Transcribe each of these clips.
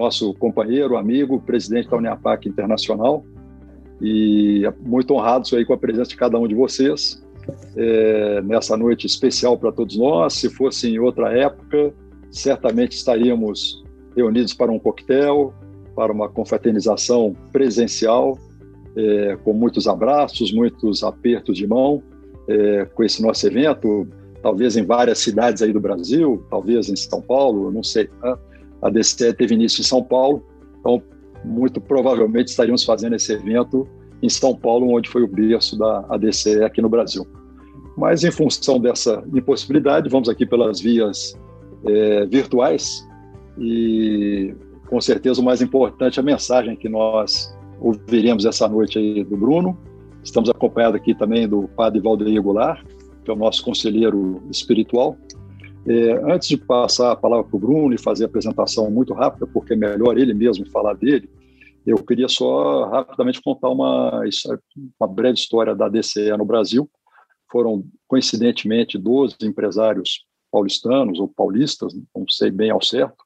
nosso companheiro, amigo, presidente da Uniapac Internacional, e muito honrados aí com a presença de cada um de vocês é, nessa noite especial para todos nós. Se fosse em outra época, certamente estaríamos reunidos para um coquetel, para uma confraternização presencial, é, com muitos abraços, muitos apertos de mão, é, com esse nosso evento, talvez em várias cidades aí do Brasil, talvez em São Paulo, não sei. Né? A DCE teve início em São Paulo, então muito provavelmente estaríamos fazendo esse evento em São Paulo, onde foi o berço da ADCE aqui no Brasil. Mas, em função dessa impossibilidade, vamos aqui pelas vias é, virtuais e, com certeza, o mais importante, a mensagem que nós ouviremos essa noite aí do Bruno. Estamos acompanhados aqui também do padre Valdeir Goulart, que é o nosso conselheiro espiritual. É, antes de passar a palavra para o Bruno e fazer a apresentação muito rápida, porque é melhor ele mesmo falar dele, eu queria só rapidamente contar uma, uma breve história da DCE no Brasil. Foram, coincidentemente, 12 empresários paulistanos ou paulistas, não sei bem ao certo,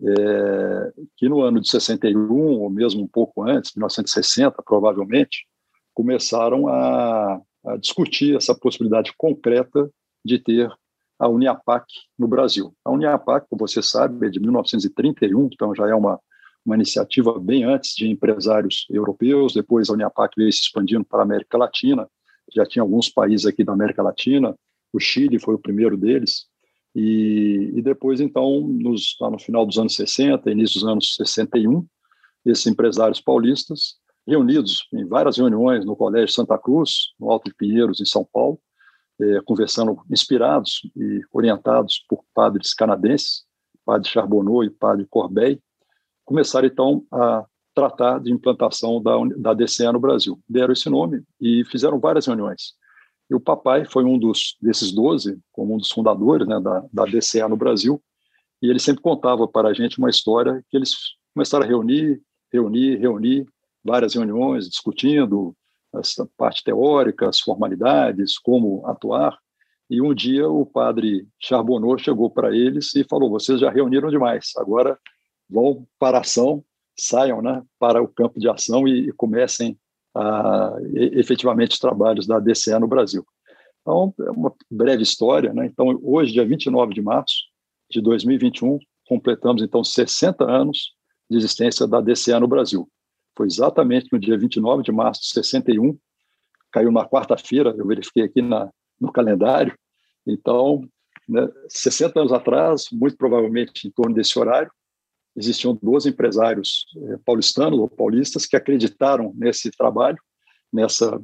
é, que no ano de 61, ou mesmo um pouco antes, 1960, provavelmente, começaram a, a discutir essa possibilidade concreta de ter a Uniapac no Brasil. A Uniapac, como você sabe, é de 1931, então já é uma uma iniciativa bem antes de empresários europeus, depois a Uniapac veio se expandindo para a América Latina, já tinha alguns países aqui da América Latina, o Chile foi o primeiro deles, e, e depois, então, nos, no final dos anos 60, início dos anos 61, esses empresários paulistas, reunidos em várias reuniões no Colégio Santa Cruz, no Alto de Pinheiros, em São Paulo, eh, conversando, inspirados e orientados por padres canadenses, padre Charbonneau e padre Corbeil, começaram então a tratar de implantação da, da DCE no Brasil. Deram esse nome e fizeram várias reuniões. E o papai foi um dos desses 12, como um dos fundadores né, da, da DCE no Brasil, e ele sempre contava para a gente uma história que eles começaram a reunir, reunir, reunir, várias reuniões, discutindo essa parte teórica, as formalidades, como atuar. E um dia o padre Charbonneau chegou para eles e falou: vocês já reuniram demais, agora vão para a ação, saiam né, para o campo de ação e, e comecem a, efetivamente os trabalhos da DCE no Brasil. Então, é uma breve história. Né? Então, hoje, dia 29 de março de 2021, completamos, então, 60 anos de existência da DCE no Brasil. Foi exatamente no dia 29 de março de 61, caiu na quarta-feira, eu verifiquei aqui na, no calendário. Então, né, 60 anos atrás, muito provavelmente em torno desse horário, existiam 12 empresários eh, paulistanos ou paulistas que acreditaram nesse trabalho, nessa,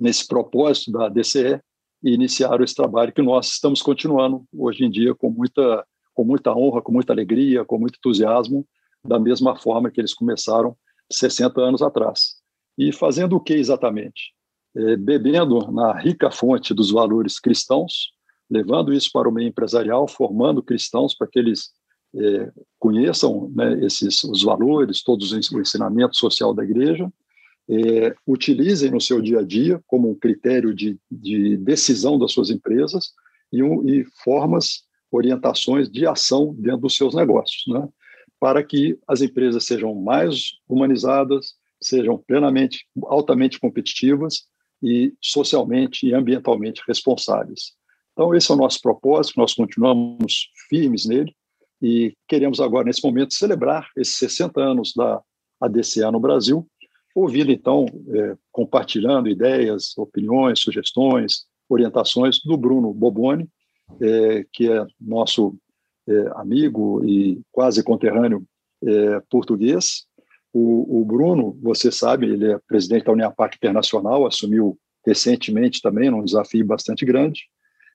nesse propósito da DCE e iniciaram esse trabalho que nós estamos continuando hoje em dia com muita, com muita honra, com muita alegria, com muito entusiasmo, da mesma forma que eles começaram 60 anos atrás. E fazendo o que exatamente? É, bebendo na rica fonte dos valores cristãos, levando isso para o meio empresarial, formando cristãos para que eles é, conheçam né, esses os valores, todos o ensinamento social da igreja, é, utilizem no seu dia a dia como um critério de, de decisão das suas empresas e, um, e, formas, orientações de ação dentro dos seus negócios, né, para que as empresas sejam mais humanizadas, sejam plenamente, altamente competitivas e socialmente e ambientalmente responsáveis. Então, esse é o nosso propósito, nós continuamos firmes nele, e queremos agora, nesse momento, celebrar esses 60 anos da ADCA no Brasil, ouvindo, então, é, compartilhando ideias, opiniões, sugestões, orientações do Bruno Boboni, é, que é nosso é, amigo e quase conterrâneo é, português. O, o, Bruno, você sabe, ele é presidente da Uniapac Internacional, assumiu recentemente também, num desafio bastante grande,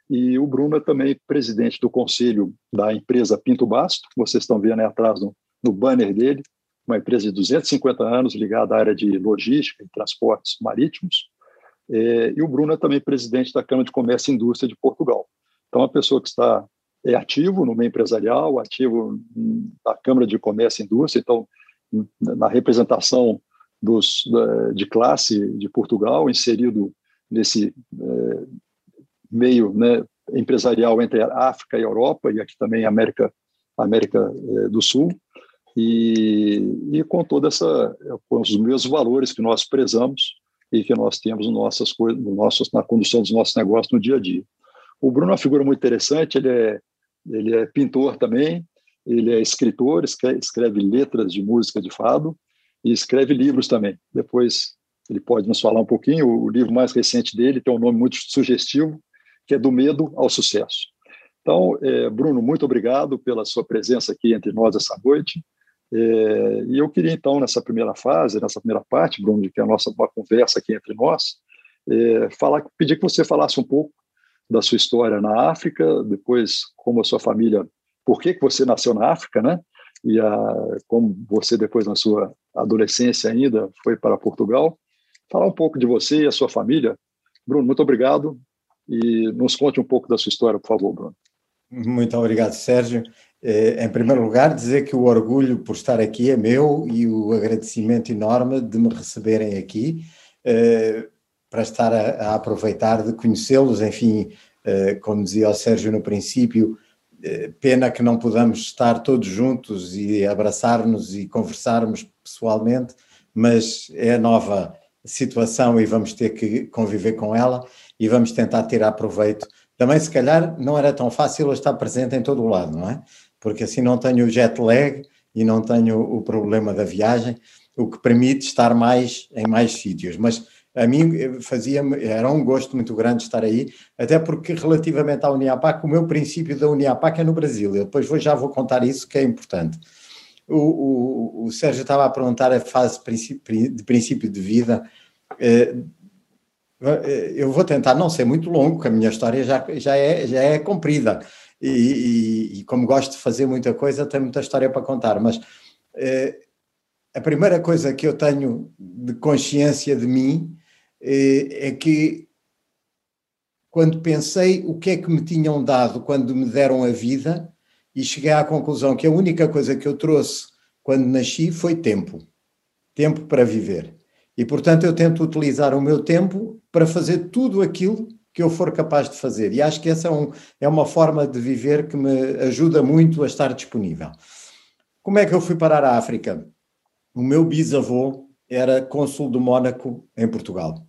e o Bruno é também presidente do conselho da empresa Pinto Basto, vocês estão vendo aí atrás no, no banner dele, uma empresa de 250 anos ligada à área de logística e transportes marítimos. É, e o Bruno é também presidente da Câmara de Comércio e Indústria de Portugal. Então, é uma pessoa que está é ativo no meio empresarial, ativo na Câmara de Comércio e Indústria, então, na representação dos, de classe de Portugal, inserido nesse é, meio né, empresarial entre África e Europa, e aqui também América, América eh, do Sul. e, e com toda essa, com os mesmos valores que nós prezamos e que nós temos nossas coisas, nossos, na condução dos nossos negócios no dia a dia. O Bruno é uma figura muito interessante, ele é, ele é pintor também, ele é escritor, escreve, letras de música de fado e escreve livros também. Depois ele pode nos falar um pouquinho. O livro mais recente dele tem um nome muito sugestivo, que é Do Medo ao Sucesso. Então, é, Bruno, muito obrigado pela sua presença aqui entre nós essa noite. É, e eu queria, então, nessa primeira fase, nessa primeira parte, Bruno, que é a nossa conversa aqui entre nós, é, falar, pedir que você falasse um pouco da sua história na África, depois como a sua família, por que, que você nasceu na África, né? E a, como você depois na sua adolescência ainda foi para Portugal. Falar um pouco de você e a sua família. Bruno, muito obrigado e nos conte um pouco da sua história, por favor, Bruno. Muito obrigado, Sérgio. Eh, em primeiro lugar, dizer que o orgulho por estar aqui é meu e o agradecimento enorme de me receberem aqui eh, para estar a, aproveitar de conhecê-los. Enfim, eh, como dizia o Sérgio no princípio, pena que não podamos estar todos juntos e abraçar-nos e conversarmos pessoalmente, mas é a nova situação e vamos ter que conviver com ela e vamos tentar tirar proveito. Também, se calhar, não era tão fácil eu estar presente em todo o lado, não é? Porque assim não tenho o jet lag e não tenho o problema da viagem, o que permite estar mais em mais sítios. Mas a mim fazia era um gosto muito grande estar aí, até porque relativamente à Uniapac, o meu princípio da Uniapac é no Brasil. Eu depois vou, já vou contar isso, que é importante. O, o, o Sérgio estava a perguntar a fase de princípio de vida. Eh, eh, eu vou tentar não ser muito longo, porque a minha história já, já, é, já é comprida. E, e, e como gosto de fazer muita coisa, tenho muita história para contar. Mas eh, a primeira coisa que eu tenho de consciência de mim eh, é que quando pensei o que é que me tinham dado quando me deram a vida e cheguei à conclusão que a única coisa que eu trouxe quando nasci foi tempo. Tempo para viver. E, portanto, eu tento utilizar o meu tempo para fazer tudo aquilo que eu for capaz de fazer. E acho que essa é, um, é uma forma de viver que me ajuda muito a estar disponível. Como é que eu fui parar à África? O meu bisavô era cônsul do Mónaco em Portugal.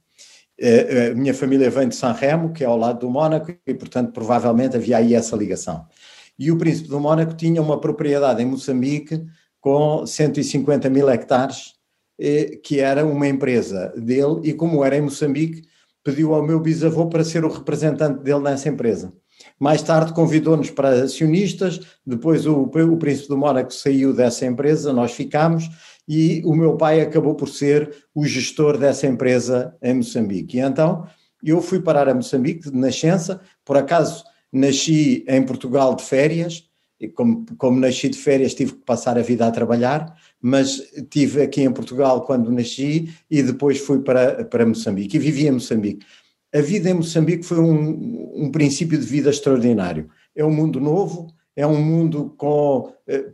Eh, a minha família vem de San Remo, que é ao lado do Mónaco, e portanto provavelmente havia aí essa ligação. E o príncipe do Mónaco tinha uma propriedade em Moçambique com 150 mil hectares, eh, que era uma empresa dele, e como era em Moçambique, pediu ao meu bisavô para ser o representante dele nessa empresa. Mais tarde convidou-nos para acionistas, depois o, o príncipe do Mónaco saiu dessa empresa, nós ficámos, e o meu pai acabou por ser o gestor dessa empresa em Moçambique. E então eu fui parar a Moçambique de nascença, por acaso nasci em Portugal de férias, e como, como nasci de férias tive que passar a vida a trabalhar, mas tive aqui em Portugal quando nasci e depois fui para, para Moçambique e vivi em Moçambique. A vida em Moçambique foi um, um princípio de vida extraordinário. É um mundo novo, é um mundo com eh,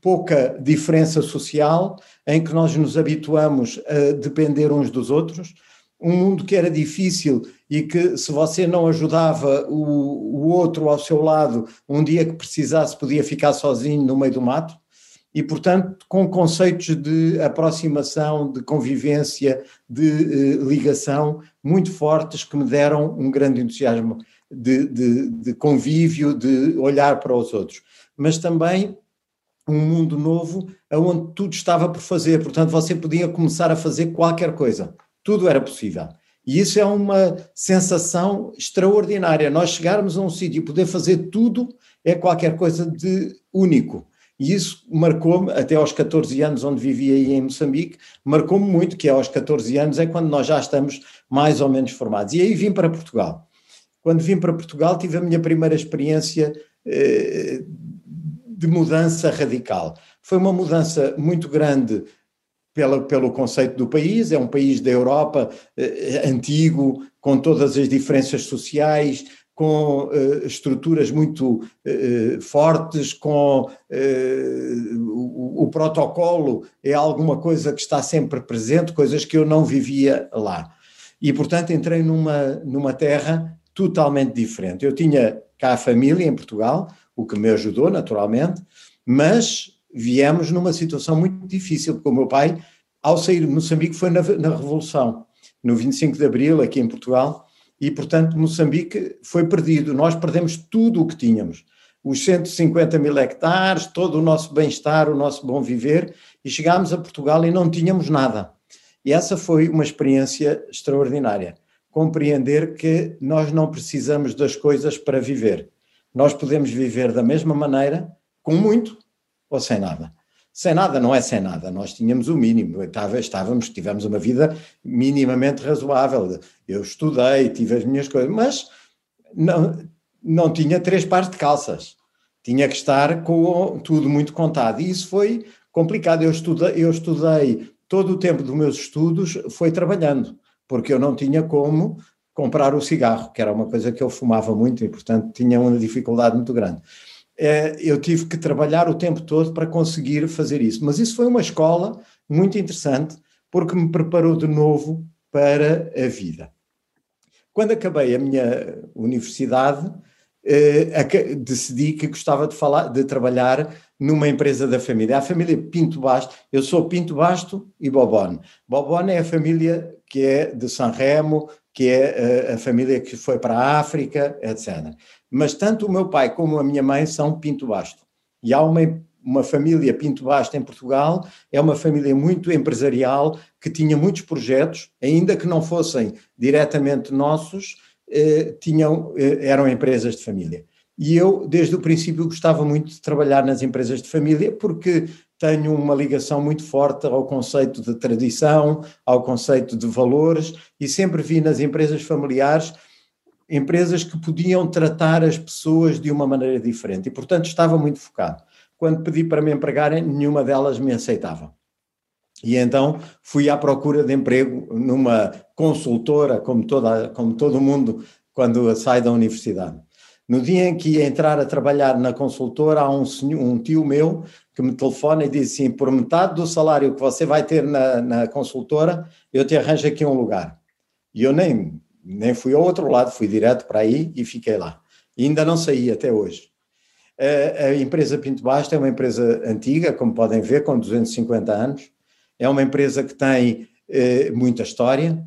pouca diferença social, em que nós nos habituamos a depender uns dos outros, um mundo que era difícil e que, se você não ajudava o, o outro ao seu lado, um dia que precisasse, podia ficar sozinho no meio do mato, e, portanto, com conceitos de aproximação, de convivência, de eh, ligação muito fortes que me deram um grande entusiasmo de, de, de convívio, de olhar para os outros, mas também um mundo novo onde tudo estava por fazer, portanto você podia começar a fazer qualquer coisa, tudo era possível. E isso é uma sensação extraordinária. Nós chegarmos a um sítio e poder fazer tudo é qualquer coisa de único. E isso marcou-me, até aos 14 anos, onde vivia aí em Moçambique, marcou-me muito, que aos 14 anos é quando nós já estamos mais ou menos formados. E aí vim para Portugal. Quando vim para Portugal, tive a minha primeira experiência eh, de mudança radical. Foi uma mudança muito grande pela, pelo conceito do país, é um país da Europa eh, antigo, com todas as diferenças sociais, com eh, estruturas muito fortes, com o, o, protocolo é alguma coisa que está sempre presente, coisas que eu não vivia lá. E, portanto, entrei numa, numa terra totalmente diferente. Eu tinha cá a família em Portugal, o que me ajudou naturalmente, mas viemos numa situação muito difícil, porque o meu pai, ao sair de Moçambique, foi na, na Revolução, no 25 de Abril, aqui em Portugal, e, portanto, Moçambique foi perdido. Nós perdemos tudo o que tínhamos. Os 150 mil hectares, todo o nosso bem-estar, o nosso bom viver, e chegámos a Portugal e não tínhamos nada. E essa foi uma experiência extraordinária. Compreender que nós não precisamos das coisas para viver. Nós podemos viver da mesma maneira, com muito ou sem nada. Sem nada não é sem nada, nós tínhamos o mínimo, estávamos, tivemos uma vida minimamente razoável. Eu estudei, tive as minhas coisas, mas não, não tinha três pares de calças. Tinha que estar com tudo muito contado. E isso foi complicado. Eu estudei, eu estudei todo o tempo dos meus estudos foi trabalhando, porque eu não tinha como comprar o cigarro, que era uma coisa que eu fumava muito e, portanto, tinha uma dificuldade muito grande. É, eu tive que trabalhar o tempo todo para conseguir fazer isso. Mas isso foi uma escola muito interessante, porque me preparou de novo para a vida. Quando acabei a minha universidade, eh, decidi que gostava de, falar, de trabalhar numa empresa da família. A família Pinto Basto, eu sou Pinto Basto e Bobone. Bobone é a família que é de San Remo, que é a, a família que foi para a África, etc. Mas tanto o meu pai como a minha mãe são Pinto Basto. E há uma, uma família Pinto Basto em Portugal, é uma família muito empresarial, que tinha muitos projetos, ainda que não fossem diretamente nossos, eh, tinham, eh, eram empresas de família. E eu, desde o princípio, gostava muito de trabalhar nas empresas de família, porque tenho uma ligação muito forte ao conceito de tradição, ao conceito de valores, e sempre vi nas empresas familiares empresas que podiam tratar as pessoas de uma maneira diferente. E, portanto, estava muito focado. Quando pedi para me empregarem, nenhuma delas me aceitava. E então fui à procura de emprego numa consultora, como, toda, como todo mundo quando sai da universidade. No dia em que ia entrar a trabalhar na consultora, há um, um tio meu que me telefona e diz assim: por metade do salário que você vai ter na, na consultora, eu te arranjo aqui um lugar. E eu nem, nem fui ao outro lado, fui direto para aí e fiquei lá. E ainda não saí até hoje. A, a empresa Pinto Basta é uma empresa antiga, como podem ver, com 250 anos é uma empresa que tem eh, muita história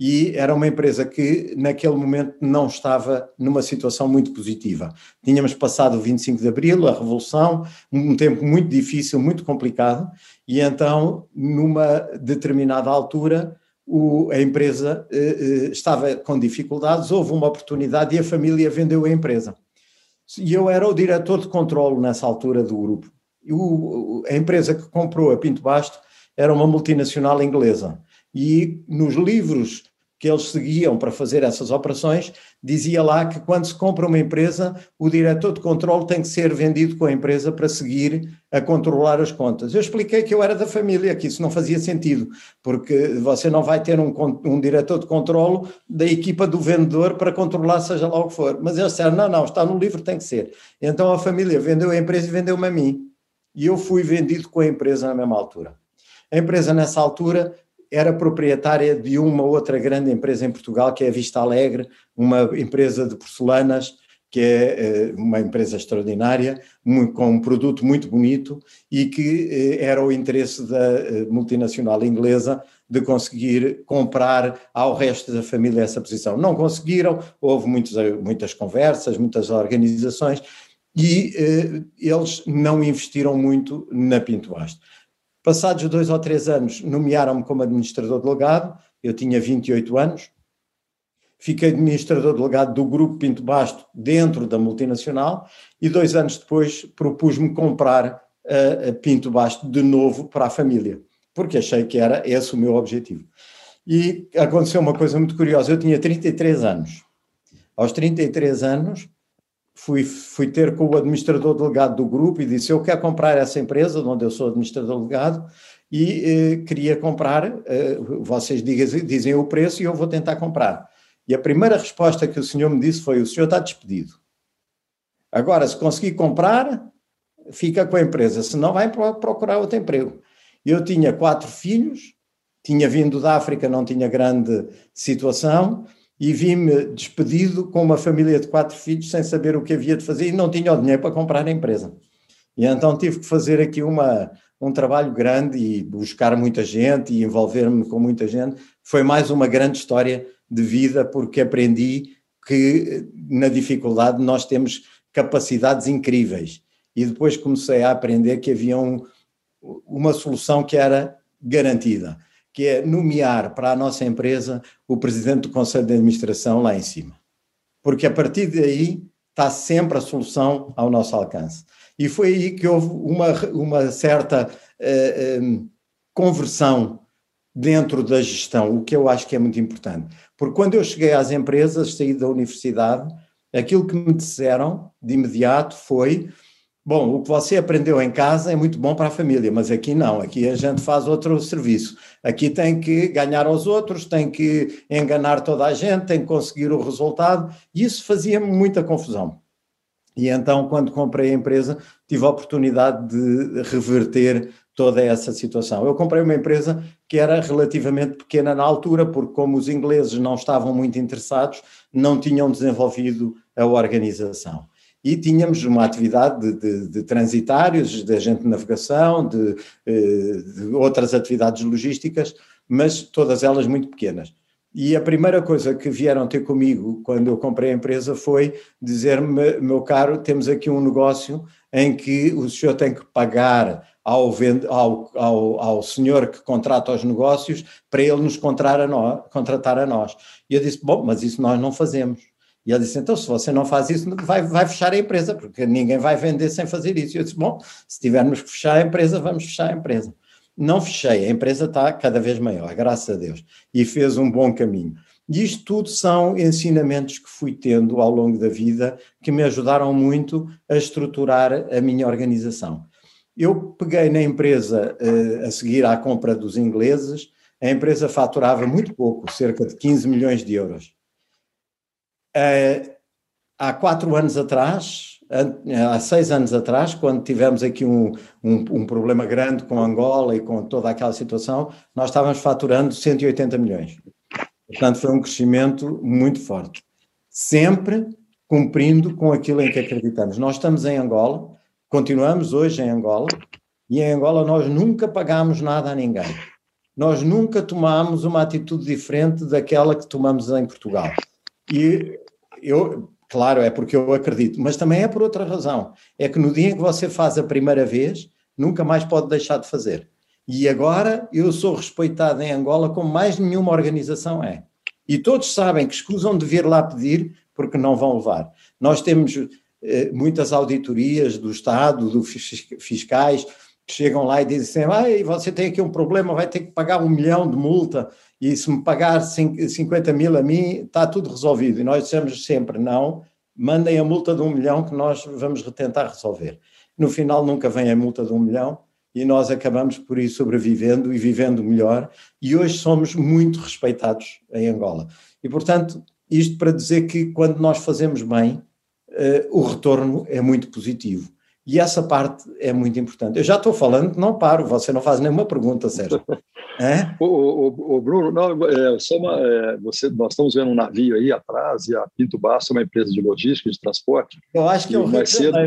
e era uma empresa que naquele momento não estava numa situação muito positiva. Tínhamos passado o 25 de Abril, a Revolução, um tempo muito difícil, muito complicado, e então, numa determinada altura, o, a empresa eh, eh, estava com dificuldades, houve uma oportunidade e a família vendeu a empresa. E eu era o diretor de controle nessa altura do grupo. O, a empresa que comprou a Pinto Basto era uma multinacional inglesa. E nos livros que eles seguiam para fazer essas operações, dizia lá que quando se compra uma empresa, o diretor de controle tem que ser vendido com a empresa para seguir a controlar as contas. Eu expliquei que eu era da família, que isso não fazia sentido, porque você não vai ter um, um diretor de controle da equipa do vendedor para controlar seja lá o que for. Mas eles disseram, não, não, está no livro, tem que ser. Então a família vendeu a empresa e vendeu-me a mim. E eu fui vendido com a empresa na mesma altura. A empresa, nessa altura, era proprietária de uma outra grande empresa em Portugal, que é a Vista Alegre, uma empresa de porcelanas, que é eh, uma empresa extraordinária, com um produto muito bonito e que eh, era o interesse da eh, multinacional inglesa de conseguir comprar ao resto da família essa posição. Não conseguiram, houve muitos, muitas conversas, muitas organizações e eles não investiram muito na Pinto Basto. Passados dois ou três anos, nomearam-me como administrador delegado, eu tinha 28 anos, fiquei administrador delegado do Grupo Pinto Basto dentro da multinacional e dois anos depois propus-me comprar a, Pinto Basto de novo para a família, porque achei que era esse o meu objetivo. E aconteceu uma coisa muito curiosa, eu tinha 33 anos. Aos 33 anos, fui, fui ter com o administrador delegado do grupo e disse: Eu quero comprar essa empresa, onde eu sou administrador delegado, e eh, queria comprar. Eh, vocês dizem, dizem o preço e eu vou tentar comprar. E a primeira resposta que o senhor me disse foi: O senhor está despedido. Agora, se conseguir comprar, fica com a empresa, se não, vai procurar outro emprego. Eu tinha quatro filhos, tinha vindo da África, não tinha grande situação e vi-me despedido com uma família de quatro filhos sem saber o que havia de fazer e não tinha o dinheiro para comprar a empresa. E então tive que fazer aqui uma, um trabalho grande e buscar muita gente e envolver-me com muita gente. Foi mais uma grande história de vida, porque aprendi que na dificuldade nós temos capacidades incríveis. E depois comecei a aprender que havia um, uma solução que era garantida, que é nomear para a nossa empresa o presidente do Conselho de Administração lá em cima. Porque a partir daí está sempre a solução ao nosso alcance. E foi aí que houve uma, uma certa uh, conversão dentro da gestão, o que eu acho que é muito importante. Porque quando eu cheguei às empresas, saí da universidade, aquilo que me disseram de imediato foi: bom, o que você aprendeu em casa é muito bom para a família, mas aqui não, aqui a gente faz outro serviço. Aqui tem que ganhar aos outros, tem que enganar toda a gente, tem que conseguir o resultado, e isso fazia-me muita confusão. E então, quando comprei a empresa, tive a oportunidade de reverter toda essa situação. Eu comprei uma empresa que era relativamente pequena na altura, porque, como os ingleses não estavam muito interessados, não tinham desenvolvido a organização. E tínhamos uma atividade de, de, de transitários, de agente de navegação, de, eh, de outras atividades logísticas, mas todas elas muito pequenas. E a primeira coisa que vieram ter comigo quando eu comprei a empresa foi dizer-me, meu caro, temos aqui um negócio em que o senhor tem que pagar ao, ao, ao, ao senhor que contrata os negócios para ele nos contratar a, nós, contratar a nós. E eu disse, bom, mas isso nós não fazemos. E ele disse, então se você não faz isso, vai, vai fechar a empresa, porque ninguém vai vender sem fazer isso. E eu disse, bom, se tivermos que fechar a empresa, vamos fechar a empresa. Não fechei, a empresa está cada vez maior, graças a Deus, e fez um bom caminho. E isto tudo são ensinamentos que fui tendo ao longo da vida que me ajudaram muito a estruturar a minha organização. Eu peguei na empresa uh, a seguir à compra dos ingleses, a empresa faturava muito pouco, cerca de 15 milhões de euros. Uh, há quatro anos atrás, há seis anos atrás, quando tivemos aqui um, um, um, problema grande com Angola e com toda aquela situação, nós estávamos faturando 180 milhões. Portanto, foi um crescimento muito forte. Sempre cumprindo com aquilo em que acreditamos. Nós estamos em Angola, continuamos hoje em Angola, e em Angola nós nunca pagámos nada a ninguém. Nós nunca tomámos uma atitude diferente daquela que tomamos em Portugal. E eu, Claro, é porque eu acredito, mas também é por outra razão. É que no dia em que você faz a primeira vez, nunca mais pode deixar de fazer. E agora eu sou respeitado em Angola como mais nenhuma organização é. E todos sabem que escusam de vir lá pedir porque não vão levar. Nós temos eh, muitas auditorias do Estado, dos fiscais, que chegam lá e dizem assim, ah, você tem aqui um problema, vai ter que pagar um milhão de multa e se me pagar 50 mil a mim, está tudo resolvido. E nós dissemos sempre, não, mandem a multa de um milhão que nós vamos tentar resolver. No final nunca vem a multa de um milhão e nós acabamos por ir sobrevivendo e vivendo melhor e hoje somos muito respeitados em Angola. E, portanto, isto para dizer que quando nós fazemos bem, uh, o retorno é muito positivo. E essa parte é muito importante. Eu já estou falando, não paro, você não faz nenhuma pergunta, Sérgio. É? O, o, o, Bruno, não, é, só uma, é, você, nós estamos vendo um navio aí atrás e a Pinto Basto é uma empresa de logística, de transporte. Eu acho que é o mais cedo,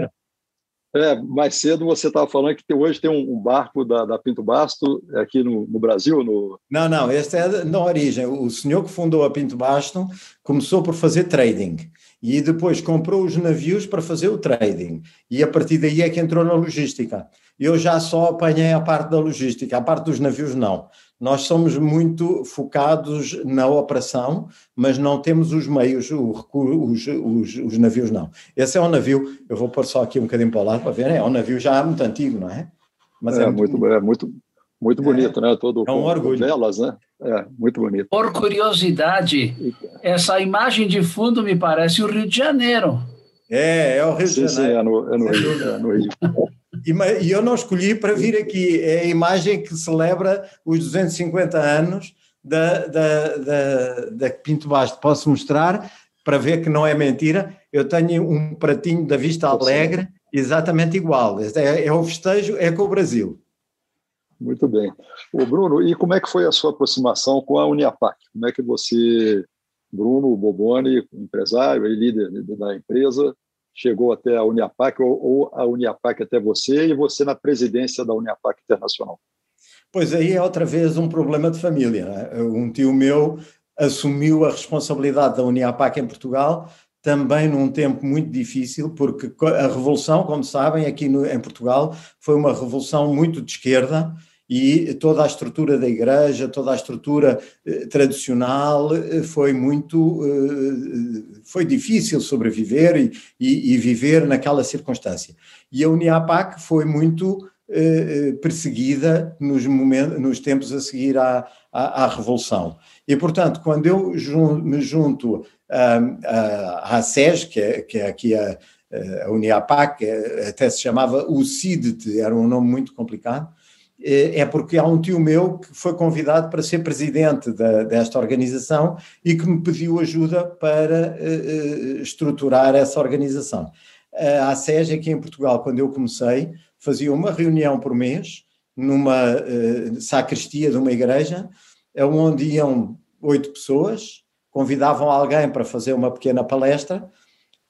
é, mais cedo você estava falando que hoje tem um, um barco da, da, Pinto Basto aqui no, no, Brasil? No... Não, não, esta é na origem. O senhor que fundou a Pinto Basto começou por fazer trading e depois comprou os navios para fazer o trading. E a partir daí é que entrou na logística. Eu já só apanhei a parte da logística, a parte dos navios não. Nós somos muito focados na operação, mas não temos os meios, os, os, os navios não. Esse é um navio, eu vou pôr só aqui um bocadinho para o lado para ver, é um navio já muito antigo, não é? Mas é, é muito, muito, é muito, muito é. bonito, né? Todo é um orgulho. Velas, né? É, muito bonito. Por curiosidade, essa imagem de fundo me parece o Rio de Janeiro. É, é o Rio sim, de Janeiro. Sim, é no, é no Rio. É no Rio. E, eu não escolhi para vir aqui. É a imagem que celebra os 250 anos da, da, da, da Pinto Basto. Posso mostrar para ver que não é mentira. Eu tenho um pratinho da Vista Alegre exatamente igual. É, é o festejo, é com o Brasil. Muito bem. O Bruno, e como é que foi a sua aproximação com a Uniapac? Como é que você, Bruno Boboni, empresário e líder da empresa, chegou até a Uniapac ou, ou a Uniapac até você e você na presidência da Uniapac Internacional? Pois aí é outra vez um problema de família. Né? Um tio meu assumiu a responsabilidade da Uniapac em Portugal também num tempo muito difícil, porque a revolução, como sabem, aqui no, em Portugal foi uma revolução muito de esquerda, e toda a estrutura da igreja, toda a estrutura eh, tradicional eh, foi muito eh, foi difícil sobreviver e, e, e, viver naquela circunstância. E a Uniapac foi muito perseguida nos, momentos, nos tempos a seguir à, à, à Revolução. E, portanto, quando eu me junto à, SES, que é, que é aqui a, a Uniapac, até se chamava o CIDT, era um nome muito complicado, é porque há um tio meu que foi convidado para ser presidente da, desta organização e que me pediu ajuda para uh, estruturar essa organização. A ASES, aqui em Portugal, quando eu comecei, fazia uma reunião por mês numa uh, sacristia de uma igreja, onde iam oito pessoas, convidavam alguém para fazer uma pequena palestra,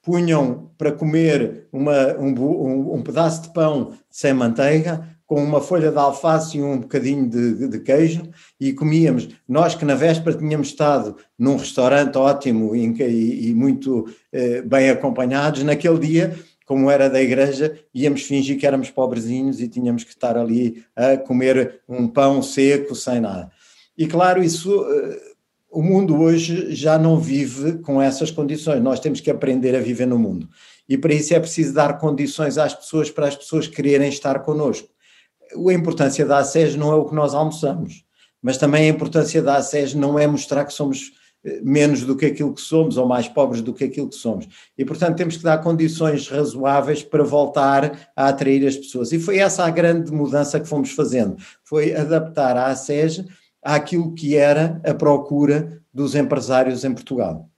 punham para comer uma, um, um, um pedaço de pão sem manteiga, com uma folha de alface e um bocadinho de, de, queijo e comíamos. Nós que na véspera tínhamos estado num restaurante ótimo e, e, muito eh, bem acompanhados, naquele dia, como era da igreja, íamos fingir que éramos pobrezinhos e tínhamos que estar ali a comer um pão seco sem nada. E claro, isso. Eh, o mundo hoje já não vive com essas condições. Nós temos que aprender a viver no mundo. E para isso é preciso dar condições às pessoas para as pessoas quererem estar connosco a importância da ASES não é o que nós almoçamos, mas também a importância da ASES não é mostrar que somos eh, menos do que aquilo que somos ou mais pobres do que aquilo que somos. E, portanto, temos que dar condições razoáveis para voltar a atrair as pessoas. E foi essa a grande mudança que fomos fazendo, foi adaptar a ASES àquilo que era a procura dos empresários em Portugal.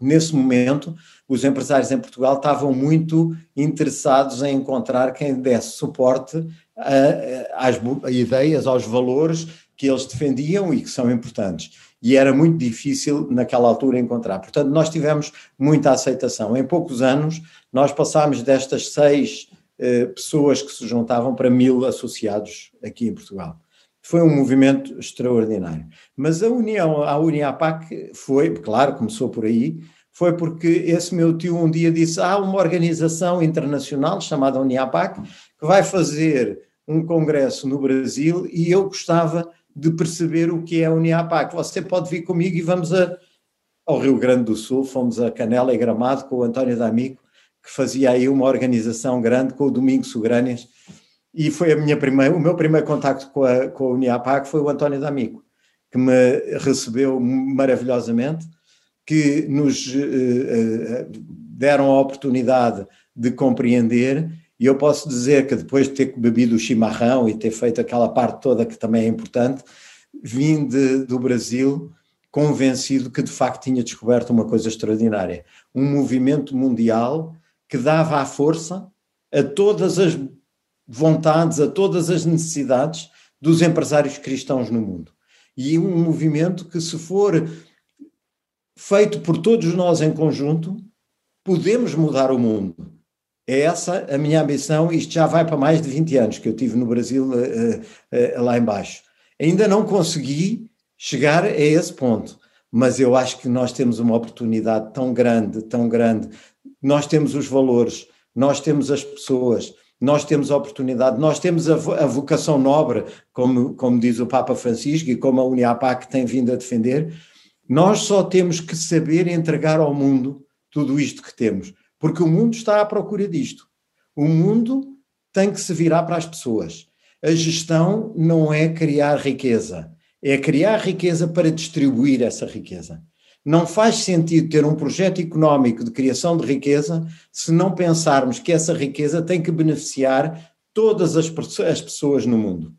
Nesse momento, os empresários em Portugal estavam muito interessados em encontrar quem desse suporte às ideias, aos valores que eles defendiam e que são importantes. E era muito difícil naquela altura encontrar. Portanto, nós tivemos muita aceitação. Em poucos anos, nós passámos destas seis eh, pessoas que se juntavam para mil associados aqui em Portugal. Foi um movimento extraordinário. Mas a união, a Uniapac foi, claro, começou por aí, foi porque esse meu tio um dia disse: há uma organização internacional chamada Uniapac que vai fazer um congresso no Brasil e eu gostava de perceber o que é a Uniapac. Você pode vir comigo e vamos a, ao Rio Grande do Sul, fomos a Canela e Gramado com o António D'Amico, que fazia aí uma organização grande com o Domingo Sogrânias, e foi a minha primeira, o meu primeiro contacto com a, com a Uniapac foi o António D'Amico, que me recebeu maravilhosamente, que nos uh, uh, deram a oportunidade de compreender e eu posso dizer que depois de ter bebido o chimarrão e ter feito aquela parte toda que também é importante, vim de, do Brasil convencido que de facto tinha descoberto uma coisa extraordinária. Um movimento mundial que dava a força a todas as vontades, a todas as necessidades dos empresários cristãos no mundo. E um movimento que, se for feito por todos nós em conjunto, podemos mudar o mundo. É essa a minha ambição, isto já vai para mais de 20 anos que eu tive no Brasil uh, uh, lá embaixo. Ainda não consegui chegar a esse ponto, mas eu acho que nós temos uma oportunidade tão grande, tão grande. Nós temos os valores, nós temos as pessoas, nós temos a oportunidade, nós temos a, a vocação nobre, como, como diz o Papa Francisco e como a Uniapac tem vindo a defender. Nós só temos que saber entregar ao mundo tudo isto que temos porque o mundo está à procura disto. O mundo tem que se virar para as pessoas. A gestão não é criar riqueza, é criar riqueza para distribuir essa riqueza. Não faz sentido ter um projeto económico de criação de riqueza se não pensarmos que essa riqueza tem que beneficiar todas as, as pessoas no mundo.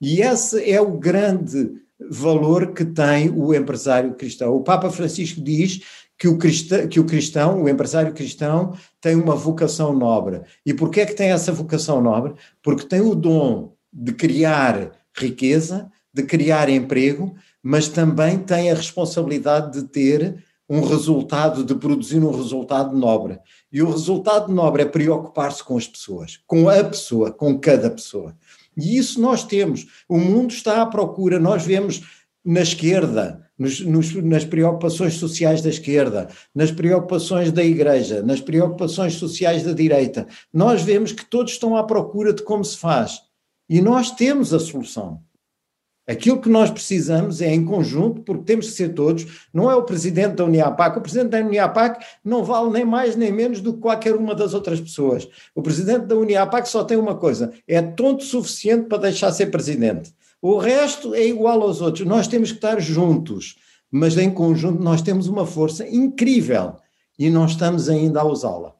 E esse é o grande valor que tem o empresário cristão. O Papa Francisco diz que o, cristão, que o cristão, o empresário cristão, tem uma vocação nobre. E porquê é que tem essa vocação nobre? Porque tem o dom de criar riqueza, de criar emprego, mas também tem a responsabilidade de ter um resultado, de produzir um resultado nobre. E o resultado nobre é preocupar-se com as pessoas, com a pessoa, com cada pessoa. E isso nós temos. O mundo está à procura, nós vemos na esquerda, nos, nos, nas preocupações sociais da esquerda, nas preocupações da igreja, nas preocupações sociais da direita. Nós vemos que todos estão à procura de como se faz. E nós temos a solução. Aquilo que nós precisamos é em conjunto, porque temos que ser todos, não é o presidente da Uniapac, o presidente da Uniapac não vale nem mais nem menos do que qualquer uma das outras pessoas. O presidente da Uniapac só tem uma coisa, é tonto suficiente para deixar ser presidente. O resto é igual aos outros, nós temos que estar juntos, mas em conjunto nós temos uma força incrível e não estamos ainda a usá-la.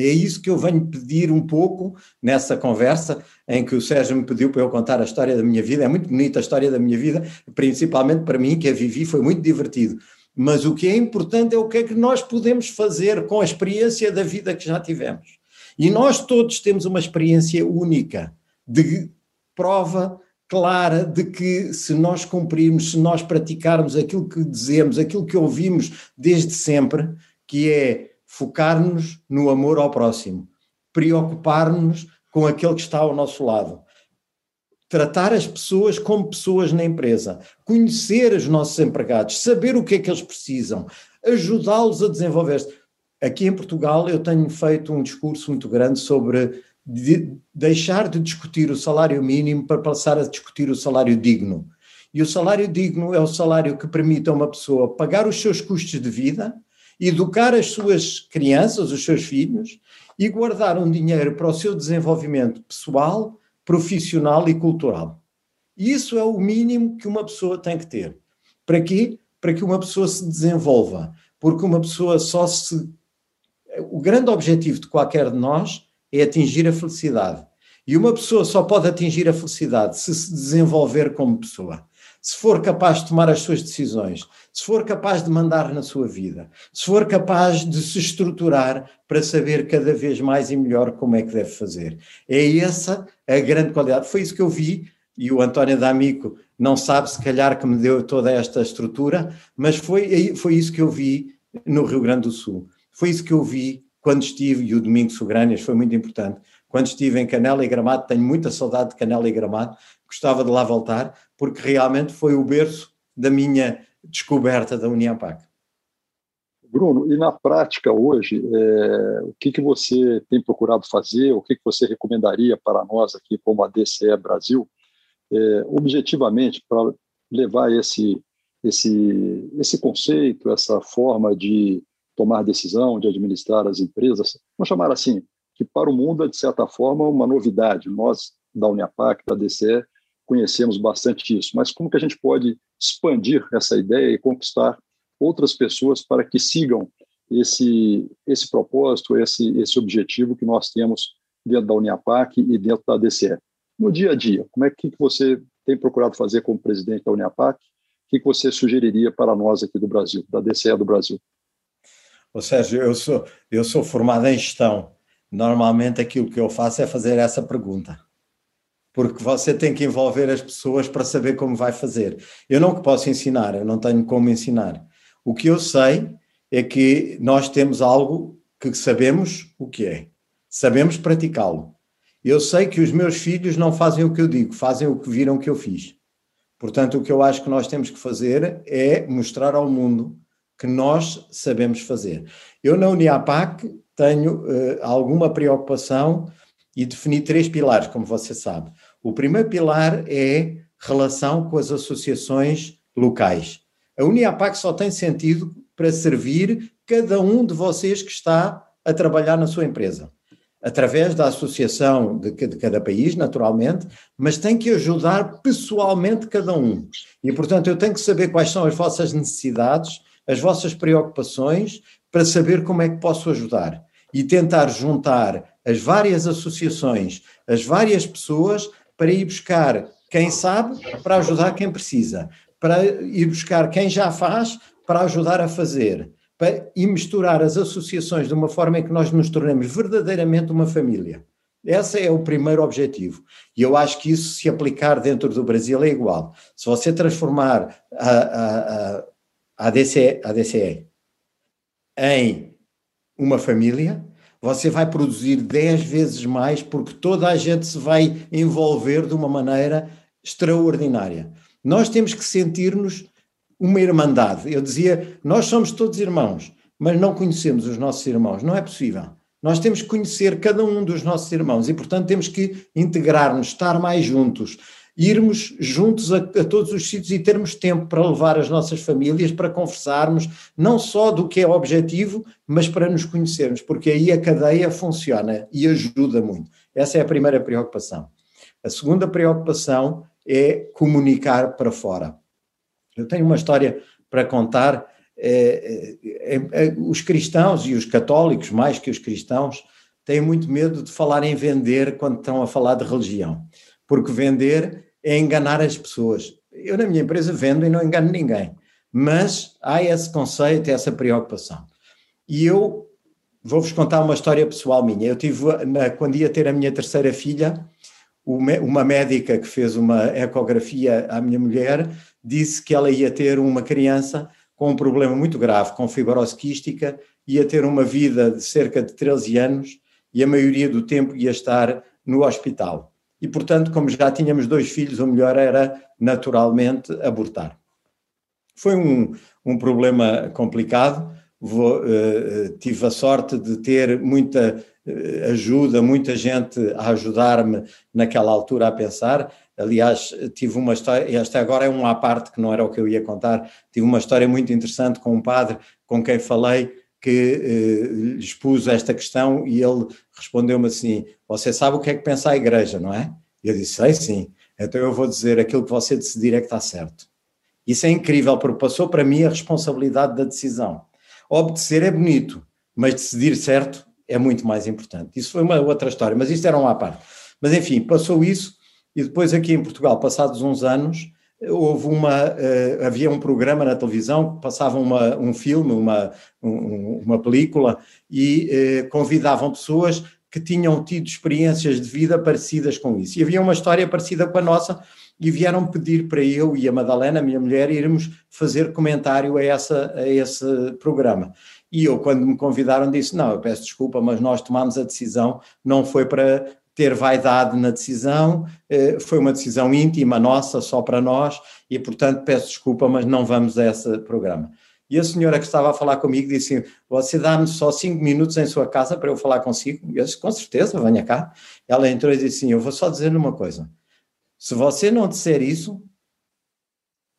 É isso que eu venho pedir um pouco nessa conversa em que o Sérgio me pediu para eu contar a história da minha vida. É muito bonita a história da minha vida, principalmente para mim, que a vivi, foi muito divertido. Mas o que é importante é o que é que nós podemos fazer com a experiência da vida que já tivemos. E nós todos temos uma experiência única, de prova clara de que se nós cumprirmos, se nós praticarmos aquilo que dizemos, aquilo que ouvimos desde sempre, que é focar-nos no amor ao próximo, preocupar-nos com aquele que está ao nosso lado, tratar as pessoas como pessoas na empresa, conhecer os nossos empregados, saber o que é que eles precisam, ajudá-los a desenvolver-se. Aqui em Portugal eu tenho feito um discurso muito grande sobre de deixar de discutir o salário mínimo para passar a discutir o salário digno. E o salário digno é o salário que permite a uma pessoa pagar os seus custos de vida, educar as suas crianças, os seus filhos, e guardar um dinheiro para o seu desenvolvimento pessoal, profissional e cultural. Isso é o mínimo que uma pessoa tem que ter. Para quê? Para que uma pessoa se desenvolva. Porque uma pessoa só se. O grande objetivo de qualquer de nós é atingir a felicidade. E uma pessoa só pode atingir a felicidade se se desenvolver como pessoa se for capaz de tomar as suas decisões, se for capaz de mandar na sua vida, se for capaz de se estruturar para saber cada vez mais e melhor como é que deve fazer. É essa a grande qualidade. Foi isso que eu vi, e o António D'Amico não sabe se calhar que me deu toda esta estrutura, mas foi, foi isso que eu vi no Rio Grande do Sul. Foi isso que eu vi quando estive, e o Domingo Sobrânias foi muito importante, quando estive em Canela e Gramado, tenho muita saudade de Canela e Gramado, gostava de lá voltar, porque realmente foi o berço da minha descoberta da União PAC. Bruno, e na prática hoje, é, o que, que você tem procurado fazer, o que, que você recomendaria para nós aqui como a DCE Brasil, é, objetivamente, para levar esse, esse, esse conceito, essa forma de tomar decisão, de administrar as empresas, vamos chamar assim, que para o mundo é, de certa forma, uma novidade. Nós, da Uniapac, da DCE, conhecemos bastante isso, mas como que a gente pode expandir essa ideia e conquistar outras pessoas para que sigam esse esse propósito, esse esse objetivo que nós temos dentro da Uniapac e dentro da DCE. No dia a dia, como é que você tem procurado fazer como presidente da Uniapac? O que você sugeriria para nós aqui do Brasil, da DCE do Brasil? Ô Sérgio, eu sou, eu sou formado em gestão. Normalmente aquilo que eu faço é fazer essa pergunta porque você tem que envolver as pessoas para saber como vai fazer. Eu não posso ensinar, eu não tenho como ensinar. O que eu sei é que nós temos algo que sabemos o que é, sabemos praticá-lo. Eu sei que os meus filhos não fazem o que eu digo, fazem o que viram que eu fiz. Portanto, o que eu acho que nós temos que fazer é mostrar ao mundo que nós sabemos fazer. Eu, na Uniapac, tenho uh, alguma preocupação e defini três pilares, como você sabe. O primeiro pilar é relação com as associações locais. A Uniapac só tem sentido para servir cada um de vocês que está a trabalhar na sua empresa. Através da associação de, de cada país, naturalmente, mas tem que ajudar pessoalmente cada um. E, portanto, eu tenho que saber quais são as vossas necessidades, as vossas preocupações, para saber como é que posso ajudar. E tentar juntar as várias associações, as várias pessoas para ir buscar quem sabe para ajudar quem precisa, para ir buscar quem já faz para ajudar a fazer, para, e misturar as associações de uma forma em que nós nos tornemos verdadeiramente uma família. Esse é o primeiro objetivo. E eu acho que isso, se aplicar dentro do Brasil, é igual. Se você transformar a, a, a, a, DCE, a DCE em uma família, você vai produzir 10 vezes mais porque toda a gente se vai envolver de uma maneira extraordinária. Nós temos que sentir-nos uma irmandade. Eu dizia, nós somos todos irmãos, mas não conhecemos os nossos irmãos. Não é possível. Nós temos que conhecer cada um dos nossos irmãos e, portanto, temos que integrar-nos, estar mais juntos, irmos juntos a, a, todos os sítios e termos tempo para levar as nossas famílias, para conversarmos, não só do que é objetivo, mas para nos conhecermos, porque aí a cadeia funciona e ajuda muito. Essa é a primeira preocupação. A segunda preocupação é comunicar para fora. Eu tenho uma história para contar. É, é, é, os cristãos e os católicos, mais que os cristãos, têm muito medo de falar em vender quando estão a falar de religião, porque vender é enganar as pessoas. Eu, na minha empresa, vendo e não engano ninguém, mas há esse conceito, essa preocupação. E eu vou-vos contar uma história pessoal minha. Eu tive, na, quando ia ter a minha terceira filha, uma médica que fez uma ecografia à minha mulher disse que ela ia ter uma criança com um problema muito grave, com fibrose quística, ia ter uma vida de cerca de 13 anos e a maioria do tempo ia estar no hospital e, portanto, como já tínhamos dois filhos, o melhor era naturalmente abortar. Foi um, um problema complicado. Vou, uh, tive a sorte de ter muita uh, ajuda, muita gente a ajudar-me naquela altura a pensar. Aliás, tive uma história, esta agora é uma à parte que não era o que eu ia contar, tive uma história muito interessante com um padre com quem falei que eh, lhe expus esta questão e ele respondeu-me assim: Você sabe o que é que pensa a igreja, não é? Eu disse: Sei sim, então eu vou dizer aquilo que você decidir é que está certo. Isso é incrível, porque passou para mim a responsabilidade da decisão. Obedecer é bonito, mas decidir certo é muito mais importante. Isso foi uma outra história, mas isto era uma à parte. Mas enfim, passou isso, e depois aqui em Portugal, passados uns anos, houve uma uh, havia um programa na televisão que passava uma, um filme, uma, um, uma película e uh, convidavam pessoas que tinham tido experiências de vida parecidas com isso. E havia uma história parecida com a nossa e vieram pedir para eu e a Madalena, minha mulher, irmos fazer comentário a, essa, a esse programa. E eu, quando me convidaram, disse: Não, eu peço desculpa, mas nós tomamos a decisão, não foi para ter vaidade na decisão, eh, foi uma decisão íntima nossa, só para nós, e portanto peço desculpa, mas não vamos a esse programa. E a senhora que estava a falar comigo disse: Você dá-me só cinco minutos em sua casa para eu falar consigo? Eu disse: Com certeza, venha cá. Ela entrou e disse assim: Eu vou só dizer uma coisa. Se você não disser isso,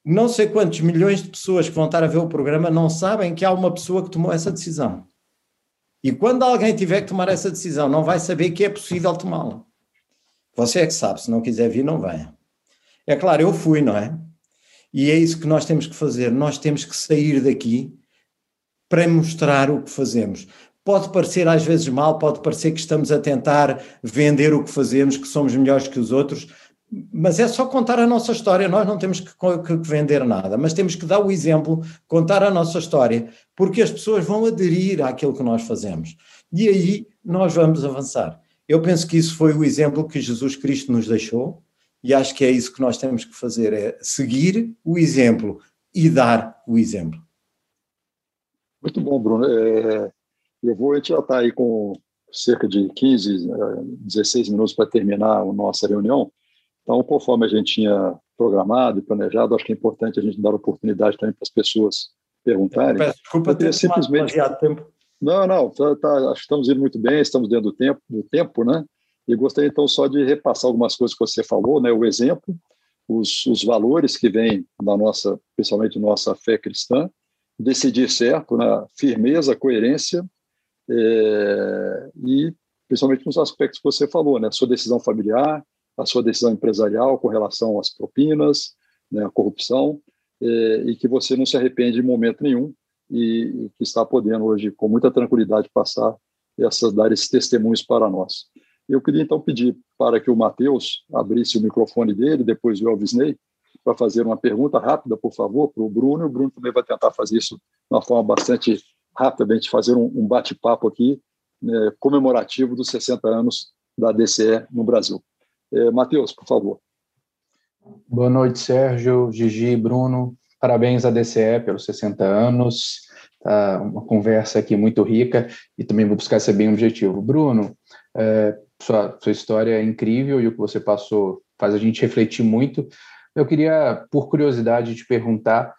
não sei quantos milhões de pessoas que vão estar a ver o programa não sabem que há uma pessoa que tomou essa decisão. E quando alguém tiver que tomar essa decisão, não vai saber que é possível tomá-la. Você é que sabe, se não quiser vir, não venha. É claro, eu fui, não é? E é isso que nós temos que fazer. Nós temos que sair daqui para mostrar o que fazemos. Pode parecer às vezes mal, pode parecer que estamos a tentar vender o que fazemos, que somos melhores que os outros, mas é só contar a nossa história, nós não temos que, que, vender nada, mas temos que dar o exemplo, contar a nossa história, porque as pessoas vão aderir àquilo que nós fazemos. E aí nós vamos avançar. Eu penso que isso foi o exemplo que Jesus Cristo nos deixou, e acho que é isso que nós temos que fazer, é seguir o exemplo e dar o exemplo. Muito bom, Bruno. É, eu vou, a gente já está aí com cerca de 15, 16 é, minutos para terminar a nossa reunião. Então, conforme a gente tinha programado e planejado, acho que é importante a gente dar oportunidade também para as pessoas perguntarem. Peço desculpa ter simplesmente tempo. Não, não, tá, tá, acho que estamos indo muito bem, estamos dentro do tempo, do tempo, né? E gostaria então só de repassar algumas coisas que você falou, né? O exemplo, os, os valores que vêm da nossa, principalmente nossa fé cristã, decidir certo, né? firmeza, coerência é, e principalmente nos aspectos que você falou, né? Sua decisão familiar, a sua decisão empresarial com relação às propinas, né, à corrupção, é, e que você não se arrepende em momento nenhum e, e, que está podendo hoje, com muita tranquilidade, passar essas, dar esses testemunhos para nós. Eu queria então pedir para que o Matheus abrisse o microfone dele, depois o Elvis Ney, para fazer uma pergunta rápida, por favor, para o Bruno. O Bruno também vai tentar fazer isso de uma forma bastante rápida, a gente fazer um, um bate-papo aqui né, comemorativo dos 60 anos da DCE no Brasil. É, Matheus, por favor. Boa noite, Sérgio, Gigi, Bruno. Parabéns à DCE pelos 60 anos. Tá uma conversa aqui muito rica e também vou buscar ser bem objetivo. Bruno, é, sua, sua história é incrível e o que você passou faz a gente refletir muito. Eu queria, por curiosidade, te perguntar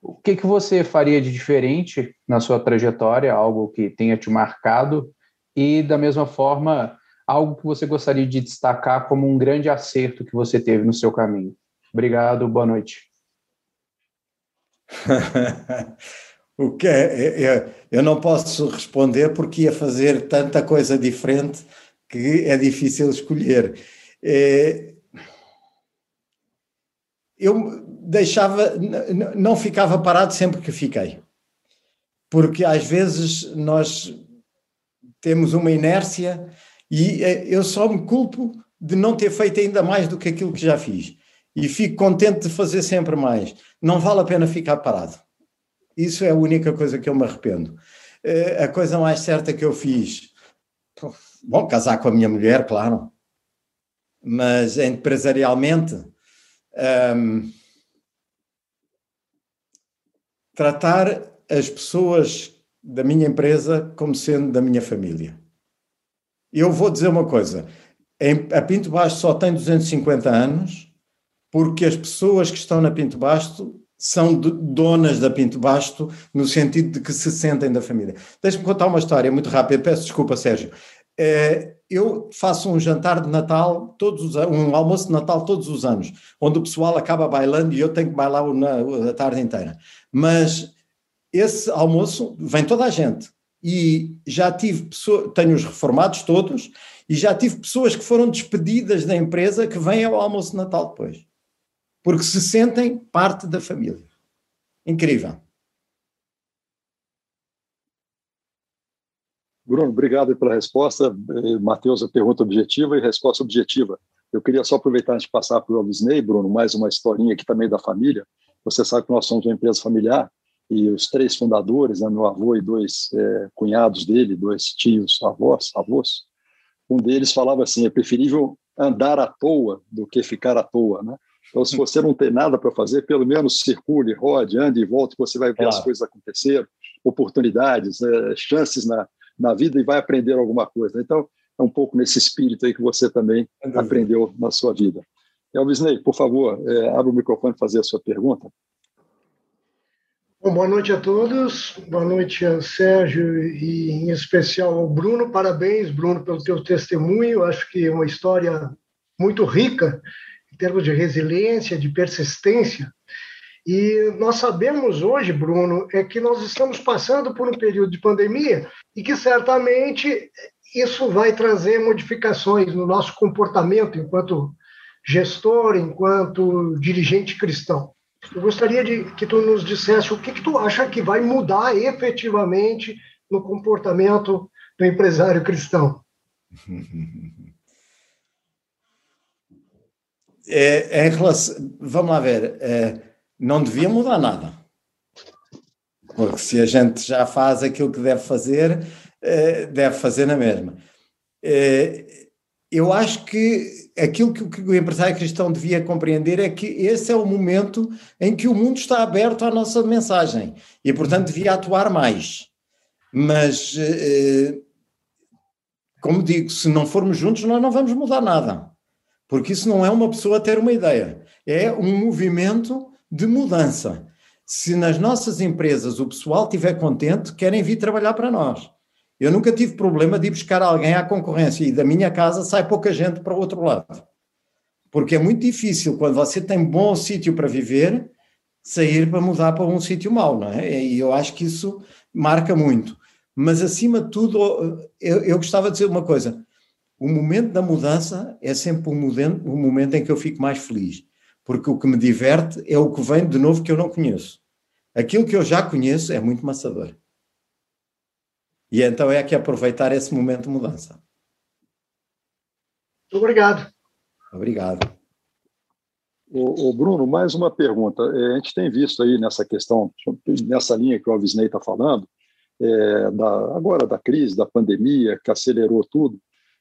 o que, que você faria de diferente na sua trajetória, algo que tenha te marcado, e da mesma forma, algo que você gostaria de destacar como um grande acerto que você teve no seu caminho. Obrigado, boa noite. o que é, é, eu não posso responder porque ia fazer tanta coisa diferente que é difícil escolher. É, eu deixava, não ficava parado sempre que fiquei, porque às vezes nós temos uma inércia e é, eu só me culpo de não ter feito ainda mais do que aquilo que já fiz. E fico contente de fazer sempre mais. Não vale a pena ficar parado. Isso é a única coisa que eu me arrependo. É, a coisa mais certa que eu fiz, bom, casar com a minha mulher, claro, mas empresarialmente, um, tratar as pessoas da minha empresa como sendo da minha família. Eu vou dizer uma coisa: a Pinto Basto só tem 250 anos porque as pessoas que estão na Pinto Basto são donas da Pinto Basto no sentido de que se sentem da família. Deixa-me contar uma história muito rápida. Peço desculpa, Sérgio. É, eu faço um jantar de Natal, todos os, um almoço de Natal todos os anos, onde o pessoal acaba bailando e eu tenho que bailar a tarde inteira. Mas esse almoço vem toda a gente e já tive pessoas, tenho os reformados todos, e já tive pessoas que foram despedidas da empresa que vêm ao almoço de Natal depois, porque se sentem parte da família. Incrível. Bruno, obrigado pela resposta. Eh, Matheus, a pergunta objetiva e resposta objetiva. Eu queria só aproveitar antes de passar para o Alvisney, Bruno, mais uma historinha aqui também da família. Você sabe que nós somos uma empresa familiar e os três fundadores, né, meu avô e dois é, cunhados dele, dois tios, avós, avós, um deles falava assim: é preferível andar à toa do que ficar à toa, né? Então, se você não tem nada para fazer, pelo menos circule, rode, ande e volte, você vai ver claro. as coisas acontecer, oportunidades, né, chances na, na vida e vai aprender alguma coisa. Então, é um pouco nesse espírito aí que você também aprendeu na sua vida. Elvis Ney, por favor, é, abra o microfone e fazer a sua pergunta. Bom, boa noite a todos, boa noite ao Sérgio e em especial ao Bruno. Parabéns, Bruno, pelo teu testemunho. Acho que é uma história muito rica em termos de resiliência, de persistência. E nós sabemos hoje, Bruno, é que nós estamos passando por um período de pandemia e que certamente isso vai trazer modificações no nosso comportamento enquanto gestor, enquanto dirigente cristão. Eu gostaria de que tu nos dissesse o que, que tu acha que vai mudar efetivamente no comportamento do empresário cristão. É, é, relação, vamos lá ver, é, não devia mudar nada. Porque se a gente já faz aquilo que deve fazer, é, deve fazer na mesma. É, eu acho que aquilo que, o empresário cristão devia compreender é que esse é o momento em que o mundo está aberto à nossa mensagem e, portanto, devia atuar mais. Mas, eh, como digo, se não formos juntos, nós não vamos mudar nada, porque isso não é uma pessoa ter uma ideia, é um movimento de mudança. Se nas nossas empresas o pessoal estiver contente, querem vir trabalhar para nós. Eu nunca tive problema de ir buscar alguém à concorrência e da minha casa sai pouca gente para o outro lado. Porque é muito difícil, quando você tem bom sítio para viver, sair para mudar para um sítio mau, não é? E eu acho que isso marca muito. Mas, acima de tudo, eu, eu gostava de dizer uma coisa: o momento da mudança é sempre o momento, o momento em que eu fico mais feliz. Porque o que me diverte é o que vem de novo que eu não conheço. Aquilo que eu já conheço é muito maçador. E então é que aproveitar esse momento de mudança. Muito obrigado. Obrigado. O, o, Bruno, mais uma pergunta. É, a gente tem visto aí nessa questão, nessa linha que o Avisnei está falando, é, da, agora da crise, da pandemia, que acelerou tudo,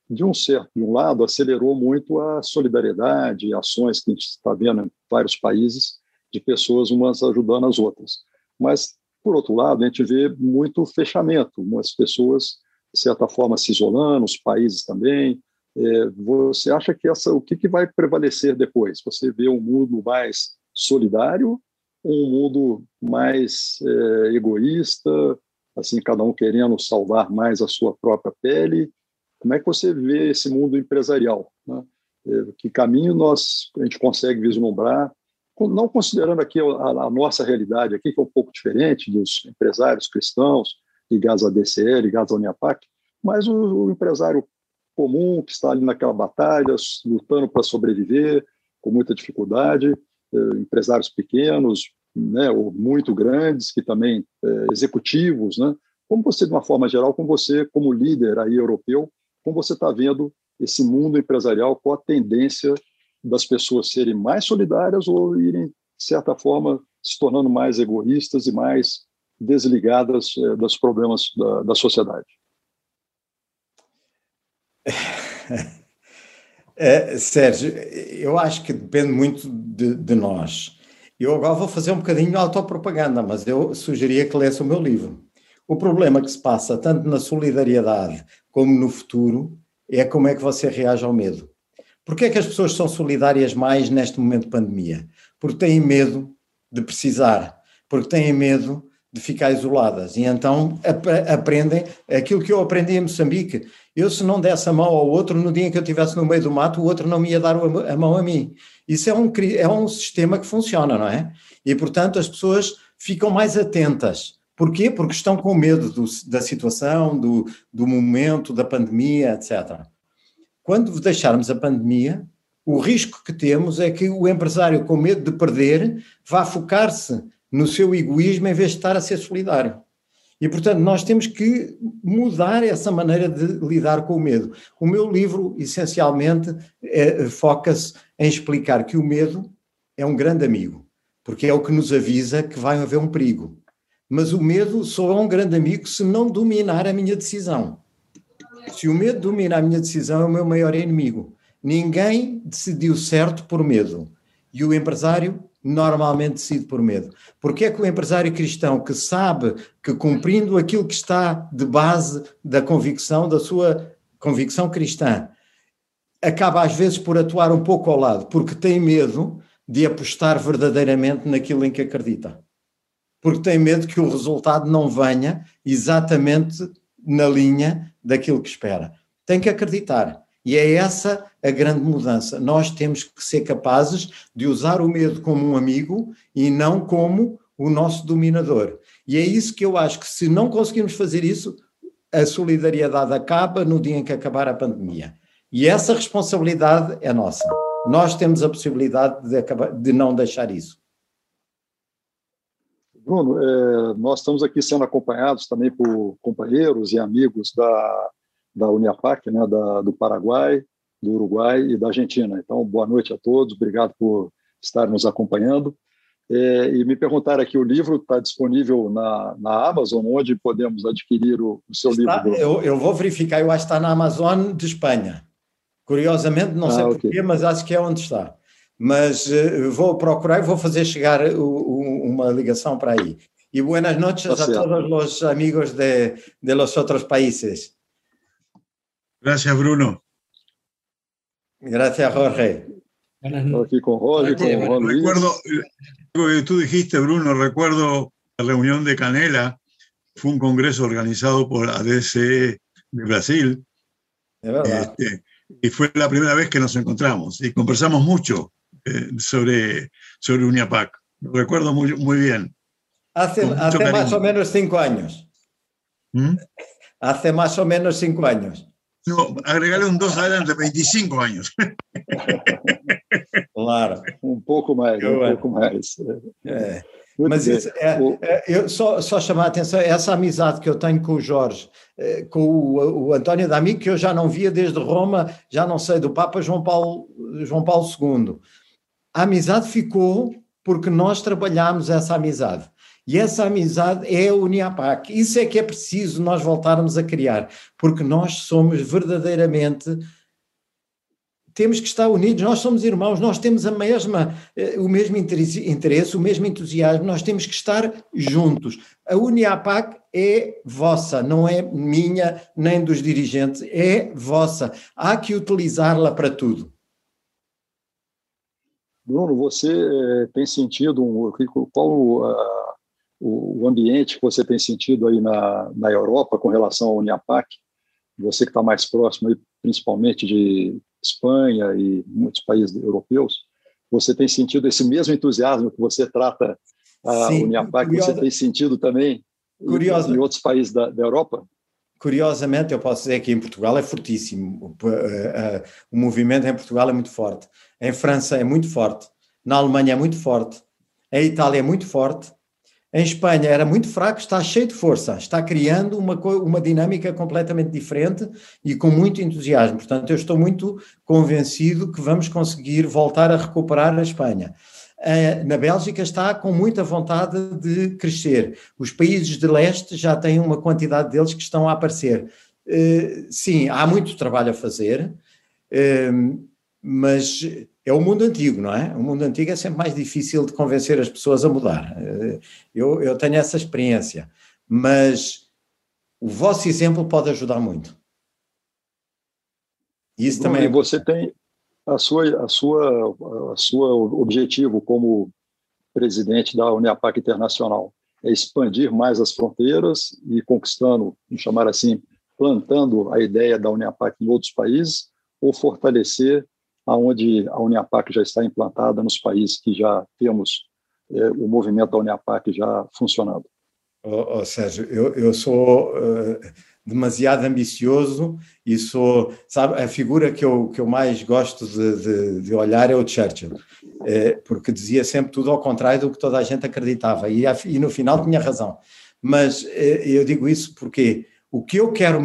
de um certo, de um lado, acelerou muito a solidariedade, ações que a gente está vendo em vários países, de pessoas umas ajudando as outras. Mas Por outro lado, a gente vê muito fechamento, as pessoas, de certa forma, se isolando, os países também. É, você acha que essa, o que, que vai prevalecer depois? Você vê um mundo mais solidário, um mundo mais é, egoísta, assim cada um querendo salvar mais a sua própria pele? Como é que você vê esse mundo empresarial? Né? É, que caminho nós a gente consegue vislumbrar não considerando aqui a, a, nossa realidade aqui, que é um pouco diferente dos empresários cristãos ligados à DCE, ligados à Uniapac, mas o, o empresário comum que está ali naquela batalha, lutando para sobreviver, com muita dificuldade, eh, empresários pequenos, né, ou muito grandes, que também eh, executivos, né? Como você, de uma forma geral, como você, como líder aí europeu, como você está vendo esse mundo empresarial, qual a tendência das pessoas serem mais solidárias ou irem, de certa forma, se tornando mais egoístas e mais desligadas é, dos problemas da, da sociedade. É, Sérgio, eu acho que depende muito de, de, nós. Eu agora vou fazer um bocadinho de autopropaganda, mas eu sugeria que lesse o meu livro. O problema que se passa, tanto na solidariedade como no futuro, é como é que você reage ao medo. Porquê é que as pessoas são solidárias mais neste momento de pandemia? Porque têm medo de precisar, porque têm medo de ficar isoladas e então ap aprendem aquilo que eu aprendi em Moçambique. Eu, se não desse a mão ao outro, no dia em que eu estivesse no meio do mato, o outro não me ia dar a mão a mim. Isso é um, é um sistema que funciona, não é? E, portanto, as pessoas ficam mais atentas. Porquê? Porque estão com medo do, da situação, do, do momento, da pandemia, etc. Quando deixarmos a pandemia, o risco que temos é que o empresário, com medo de perder, vá focar-se no seu egoísmo em vez de estar a ser solidário. E, portanto, nós temos que mudar essa maneira de lidar com o medo. O meu livro, essencialmente, é, foca-se em explicar que o medo é um grande amigo, porque é o que nos avisa que vai haver um perigo. Mas o medo só é um grande amigo se não dominar a minha decisão. Se o medo domina a minha decisão, é o meu maior inimigo. Ninguém decidiu certo por medo. E o empresário normalmente decide por medo. Porque é que o empresário cristão que sabe que cumprindo aquilo que está de base da convicção, da sua convicção cristã, acaba às vezes por atuar um pouco ao lado, porque tem medo de apostar verdadeiramente naquilo em que acredita. Porque tem medo que o resultado não venha exatamente na linha daquilo que espera. Tem que acreditar. E é essa a grande mudança. Nós temos que ser capazes de usar o medo como um amigo e não como o nosso dominador. E é isso que eu acho que se não conseguirmos fazer isso, a solidariedade acaba no dia em que acabar a pandemia. E essa responsabilidade é nossa. Nós temos a possibilidade de, acabar, de não deixar isso. Bruno, é, nós estamos aqui sendo acompanhados também por companheiros e amigos da, da Uniapac, né, da, do Paraguai, do Uruguai e da Argentina. Então, boa noite a todos, obrigado por estar nos acompanhando. É, e me perguntaram aqui, o livro está disponível na, na Amazon, onde podemos adquirir o, o seu está, livro? Eu, eu, vou verificar, eu acho que está na Amazon de Espanha. Curiosamente, não ah, sei okay. porquê, mas acho que é onde está mas uh, vou procurar e vou fazer chegar o, o, uma ligação para aí. E buenas noches a todos los amigos de, de los otros países. Gracias, Bruno. Gracias, Jorge. Aquí con Jorge, con Juan Luis. Recuerdo, que tú dijiste, Bruno, recuerdo la reunión de Canela, fue un congreso organizado por ADCE de Brasil. De verdad. Este, y fue la primera vez que nos encontramos y conversamos mucho eh, sobre, sobre Uniapac. Lo recuerdo muy, muy bien. Hace, hace más o menos cinco años. ¿Mm? Hace más o menos cinco años. No, agregarle un dos adelante, 25 años. claro. Um pouco mais, um pouco mais. É. Mas isso, é, é, eu só, só chamar a atenção, essa amizade que eu tenho com o Jorge, é, com o, o António D'Amico, que eu já não via desde Roma, já não sei, do Papa João Paulo, João Paulo II a amizade ficou porque nós trabalhamos essa amizade. E essa amizade é a Uniapac. Isso é que é preciso nós voltarmos a criar, porque nós somos verdadeiramente temos que estar unidos, nós somos irmãos, nós temos a mesma, eh, o mesmo interesse, o mesmo entusiasmo, nós temos que estar juntos. A Uniapac é vossa, não é minha nem dos dirigentes, é vossa. Há que utilizá-la para tudo. Bruno, você eh, tem sentido um, qual uh, o ambiente que você tem sentido aí na, na Europa com relação à Uniapac? Você que está mais próximo, aí, principalmente de Espanha e muitos países europeus, você tem sentido esse mesmo entusiasmo que você trata a Sim, Uniapac, curiosa, você tem sentido também curiosa, em outros países da, da, Europa? Curiosamente, eu posso dizer que em Portugal é fortíssimo. O, uh, uh, o movimento em Portugal é muito forte. Em França é muito forte. Na Alemanha é muito forte. Em Itália é muito forte em Espanha era muito fraco, está cheio de força, está criando uma, uma dinâmica completamente diferente e com muito entusiasmo. Portanto, eu estou muito convencido que vamos conseguir voltar a recuperar a Espanha. Na Bélgica está com muita vontade de crescer. Os países de leste já têm uma quantidade deles que estão a aparecer. Uh, sim, há muito trabalho a fazer, uh, mas é o mundo antigo, não é? O mundo antigo é sempre mais difícil de convencer as pessoas a mudar. Eh, eu, eu tenho essa experiência, mas o vosso exemplo pode ajudar muito. Isso Bom, também. E você tem a sua, a sua, a sua objetivo como presidente da Uniapac Internacional é expandir mais as fronteiras e conquistando, vamos chamar assim, plantando a ideia da Uniapac em outros países ou fortalecer aonde a Uniapac já está implantada nos países que já temos é, o movimento da Uniapac já funcionando. Oh, oh, Sérgio, eu, eu sou uh, demasiado ambicioso e sou, sabe, a figura que eu, que eu mais gosto de, de, de olhar é o Churchill, é, porque dizia sempre tudo ao contrário do que toda a gente acreditava e, e no final tinha razão. Mas é, eu digo isso porque o que eu quero,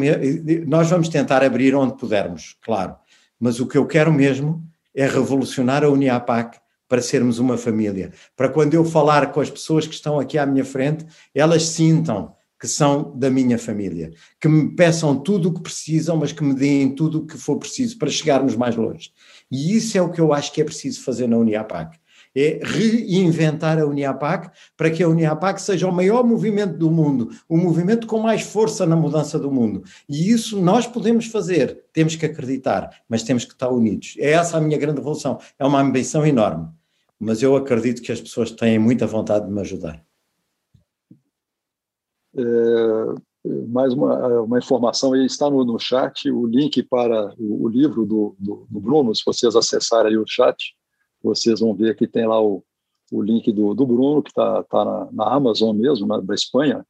nós vamos tentar abrir onde pudermos, claro, mas o que eu quero mesmo é revolucionar a Uniapac para sermos uma família. Para quando eu falar com as pessoas que estão aqui à minha frente, elas sintam que são da minha família, que me peçam tudo o que precisam, mas que me deem tudo o que for preciso para chegarmos mais longe. E isso é o que eu acho que é preciso fazer na Uniapac é reinventar a Uniapac para que a Uniapac seja o maior movimento do mundo, o movimento com mais força na mudança do mundo. E isso nós podemos fazer, temos que acreditar, mas temos que estar unidos. É essa a minha grande revolução. É uma ambição enorme, mas eu acredito que as pessoas têm muita vontade de me ajudar. É, mais uma, uma, informação aí, está no, no chat o link para o, o livro do, do, do, Bruno, se vocês acessarem o chat, vocês vão ver que tem lá o, o link do, do Bruno, que está tá na, na, Amazon mesmo, na, da Espanha.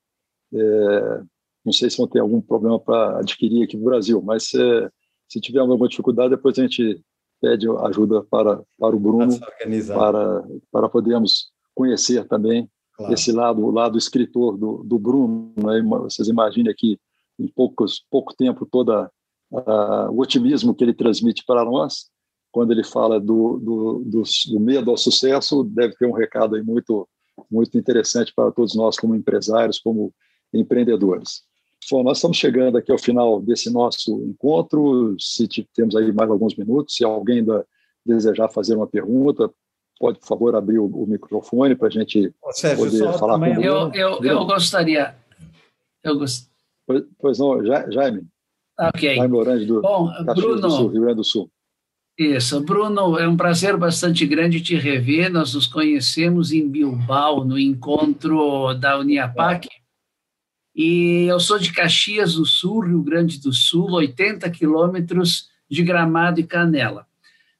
É, não sei se vão ter algum problema para adquirir aqui no Brasil, mas se, se tiver alguma dificuldade, depois a gente pede ajuda para, para o Bruno, para, para podermos conhecer também claro. esse lado, o lado escritor do, do Bruno. Né? Vocês imaginem aqui, em poucos, pouco tempo, todo o otimismo que ele transmite para nós quando ele fala do, do, do, do, medo ao sucesso, deve ter um recado aí muito, muito interessante para todos nós, como empresários, como empreendedores. Bom, nós estamos chegando aqui ao final desse nosso encontro. Se temos aí mais alguns minutos, se alguém ainda desejar fazer uma pergunta, pode, por favor, abrir o, o microfone para a gente Sérgio, poder falar com eu, eu, eu gostaria. Eu gost... pois, pois não, Jaime. Ok. Jaime Lorange, do Bom, Bruno, do Sul, Rio Grande do Sul. Isso, Bruno, é um prazer bastante grande te rever. Nós nos conhecemos em Bilbao, no encontro da Uniapac. E eu sou de Caxias do Sul, Rio Grande do Sul, 80 quilômetros de Gramado e Canela.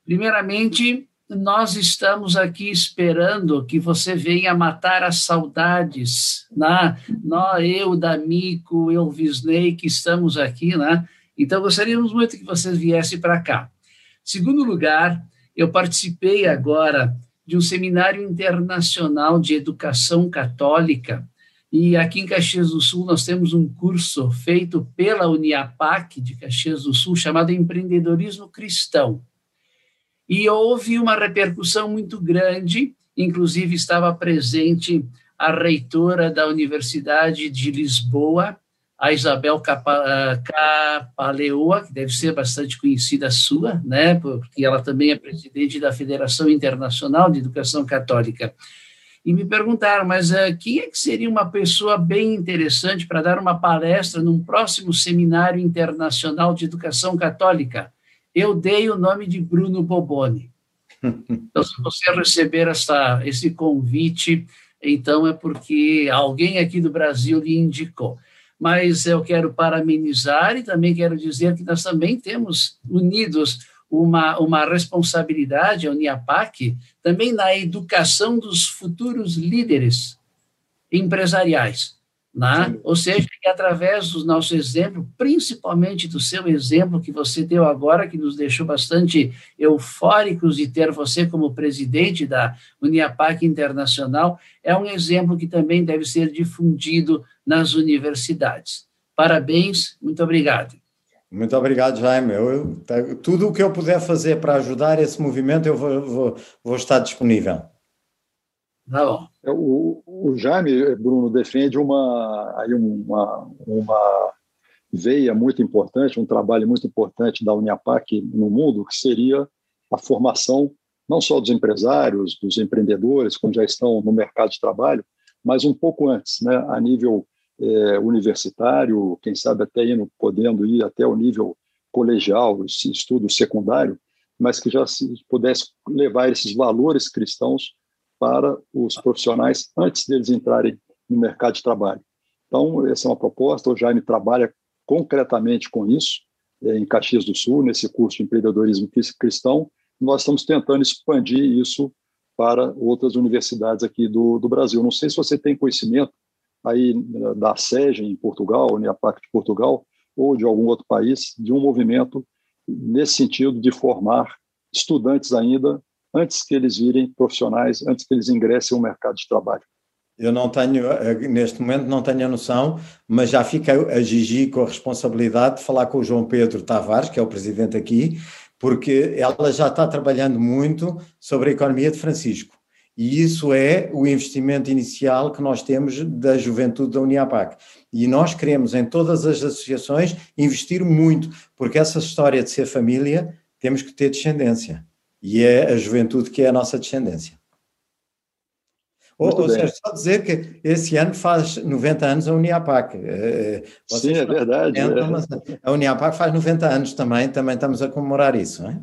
Primeiramente, nós estamos aqui esperando que você venha matar as saudades, né? Nós, eu, D'Amico, eu, Visney, que estamos aqui, né? Então, gostaríamos muito que você viesse para cá. Segundo lugar, eu participei agora de um seminário internacional de educação católica e aqui em Caxias do Sul nós temos um curso feito pela Uniapac de Caxias do Sul chamado Empreendedorismo Cristão. E houve uma repercussão muito grande, inclusive estava presente a reitora da Universidade de Lisboa, a Isabel ah, Capaleoa, que deve ser bastante conhecida sua, né, porque ela também é presidente da Federação Internacional de Educação Católica. E me perguntaram, mas uh, quem é que seria uma pessoa bem interessante para dar uma palestra num próximo seminário internacional de educação católica? Eu dei o nome de Bruno Boboni. Então, se você receber essa, esse convite, então é porque alguém aqui do Brasil lhe indicou mas eu quero parabenizar e também quero dizer que nós também temos unidos uma, uma responsabilidade, a Uniapac, também na educação dos futuros líderes empresariais. Né? Ou seja, que através do nosso exemplo, principalmente do seu exemplo que você deu agora, que nos deixou bastante eufóricos de ter você como presidente da Uniapac Internacional, é um exemplo que também deve ser difundido nas universidades. Parabéns, muito obrigado. Muito obrigado, Jaime. Eu, eu, tudo o que eu puder fazer para ajudar esse movimento, eu vou, vou, vou estar disponível. Tá bom. É, o, o Jaime, Bruno, defende uma, aí uma, uma veia muito importante, um trabalho muito importante da Uniapac no mundo, que seria a formação não só dos empresários, dos empreendedores, como já estão no mercado de trabalho, mas um pouco antes, né, a nível é, universitário, quem sabe até indo, podendo ir até o nível colegial, estudo secundário, mas que já se pudesse levar esses valores cristãos para os profissionais antes deles entrarem no mercado de trabalho. Então, essa é uma proposta, o Jaime trabalha concretamente com isso, é, em Caxias do Sul, nesse curso de empreendedorismo cristão, nós estamos tentando expandir isso para outras universidades aqui do, do Brasil. Não sei se você tem conhecimento aí da SEG em Portugal, Uniapac de Portugal, ou de algum outro país, de um movimento nesse sentido de formar estudantes ainda antes que eles virem profissionais, antes que eles ingressem no mercado de trabalho. Eu não tenho, eh, neste momento, não tenho a noção, mas já fica a Gigi com a responsabilidade de falar com o João Pedro Tavares, que é o presidente aqui, porque ela já está trabalhando muito sobre a economia de Francisco. E isso é o investimento inicial que nós temos da juventude da Uniapac. E nós queremos, em todas as associações, investir muito, porque essa história de ser família, temos que ter descendência. E é a juventude que é a nossa descendência. Ou, ou seja, só dizer que esse ano faz 90 anos a Uniapac. Eh, Sim, é verdade. É. A Uniapac faz 90 anos também, também estamos a comemorar isso, não é?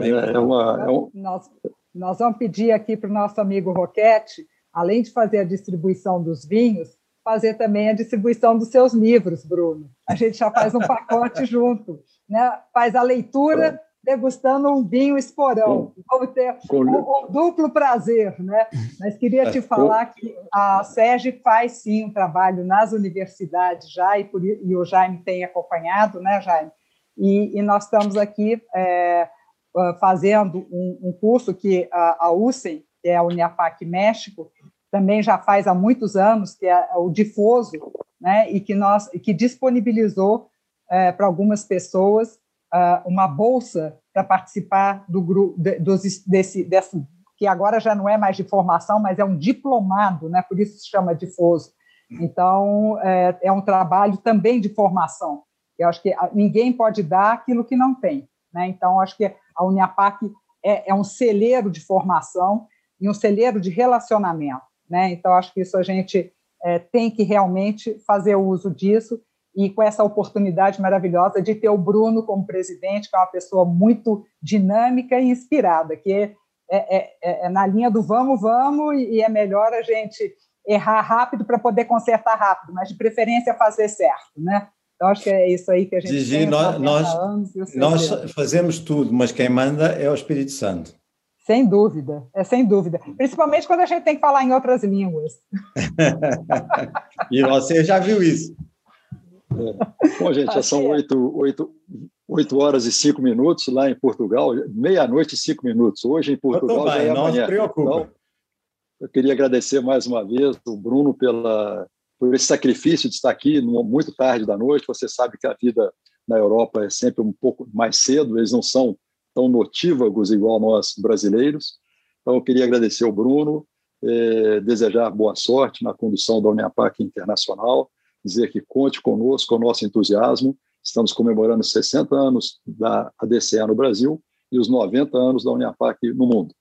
É, é uma, é um... nós, nós vamos pedir aqui para o nosso amigo Roquete, além de fazer a distribuição dos vinhos, fazer também a distribuição dos seus livros, Bruno. A gente já faz um pacote junto, né? Faz a leitura degustando um vinho esporão. Vamos ter um, um, duplo prazer, né? Mas queria te falar que a SERG faz sim um trabalho nas universidades já, e, por, e o Jaime tem acompanhado, né, Jaime? E, e nós estamos aqui é, fazendo um, um, curso que a, a USEM, que é a Uniapac México, também já faz há muitos anos, que é o Difoso, né? E que nós, que disponibilizou é, para algumas pessoas uh, uma bolsa para participar do grupo de, dos, desse, desse, que agora já não é mais de formação, mas é um diplomado, né? por isso se chama difoso. Então, é, é um trabalho também de formação. Eu acho que ninguém pode dar aquilo que não tem. Né? Então, acho que a Uniapac é, é um celeiro de formação e um celeiro de relacionamento. Né? Então, acho que isso a gente é, tem que realmente fazer uso disso e com essa oportunidade maravilhosa de ter o Bruno como presidente, que é uma pessoa muito dinâmica e inspirada, que é, é, é, é na linha do vamos, vamos, e é melhor a gente errar rápido para poder consertar rápido, mas de preferência fazer certo, né? Então, acho que é isso aí que a gente Gigi, tem. Nós, nós, nós fazemos tudo, mas quem manda é o Espírito Santo. Sem dúvida, é sem dúvida. Principalmente quando a gente tem que falar em outras línguas. e você já viu isso. É. Bom, gente, já são oito, oito, oito horas e cinco minutos lá em Portugal, meia-noite e cinco minutos. Hoje em Portugal bem, já é amanhã. Então, eu queria agradecer mais uma vez o Bruno pela, por esse sacrifício de estar aqui muito tarde da noite. Você sabe que a vida na Europa é sempre um pouco mais cedo, eles não são tão notívagos igual nós brasileiros. Então, eu queria agradecer ao Bruno, eh, desejar boa sorte na condução da Uniapac Internacional dizer que conte conosco, o nosso entusiasmo. Estamos comemorando 60 anos da ADCA no Brasil e os 90 anos da Uniapac no mundo.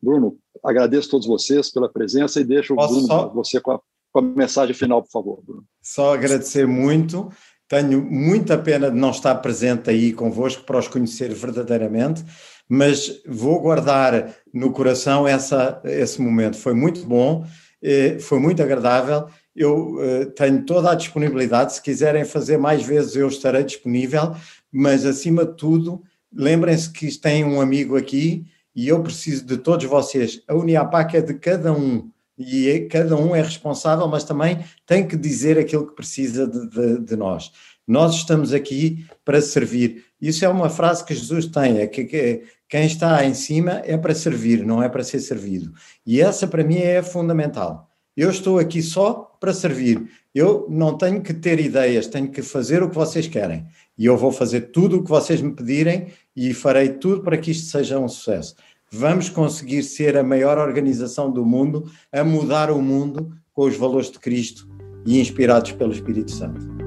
Bruno, agradeço a todos vocês pela presença e deixo Posso Bruno, só... você com a, com a mensagem final, por favor, Bruno. Só agradecer muito. Tenho muita pena de não estar presente aí convosco para os conhecer verdadeiramente, mas vou guardar no coração essa, esse momento. Foi muito bom, eh, foi muito agradável. Eu eh, tenho toda a disponibilidade. Se quiserem fazer mais vezes, eu estarei disponível, mas acima de tudo, lembrem-se que têm um amigo aqui e eu preciso de todos vocês. A Uniapac é de cada um e é, cada um é responsável, mas também tem que dizer aquilo que precisa de, de, de, nós. Nós estamos aqui para servir. Isso é uma frase que Jesus tem: é que, que quem está em cima é para servir, não é para ser servido. E essa para mim é fundamental. Eu estou aqui só para servir. Eu não tenho que ter ideias, tenho que fazer o que vocês querem. E eu vou fazer tudo o que vocês me pedirem e farei tudo para que isto seja um sucesso. Vamos conseguir ser a maior organização do mundo a mudar o mundo com os valores de Cristo e inspirados pelo Espírito Santo.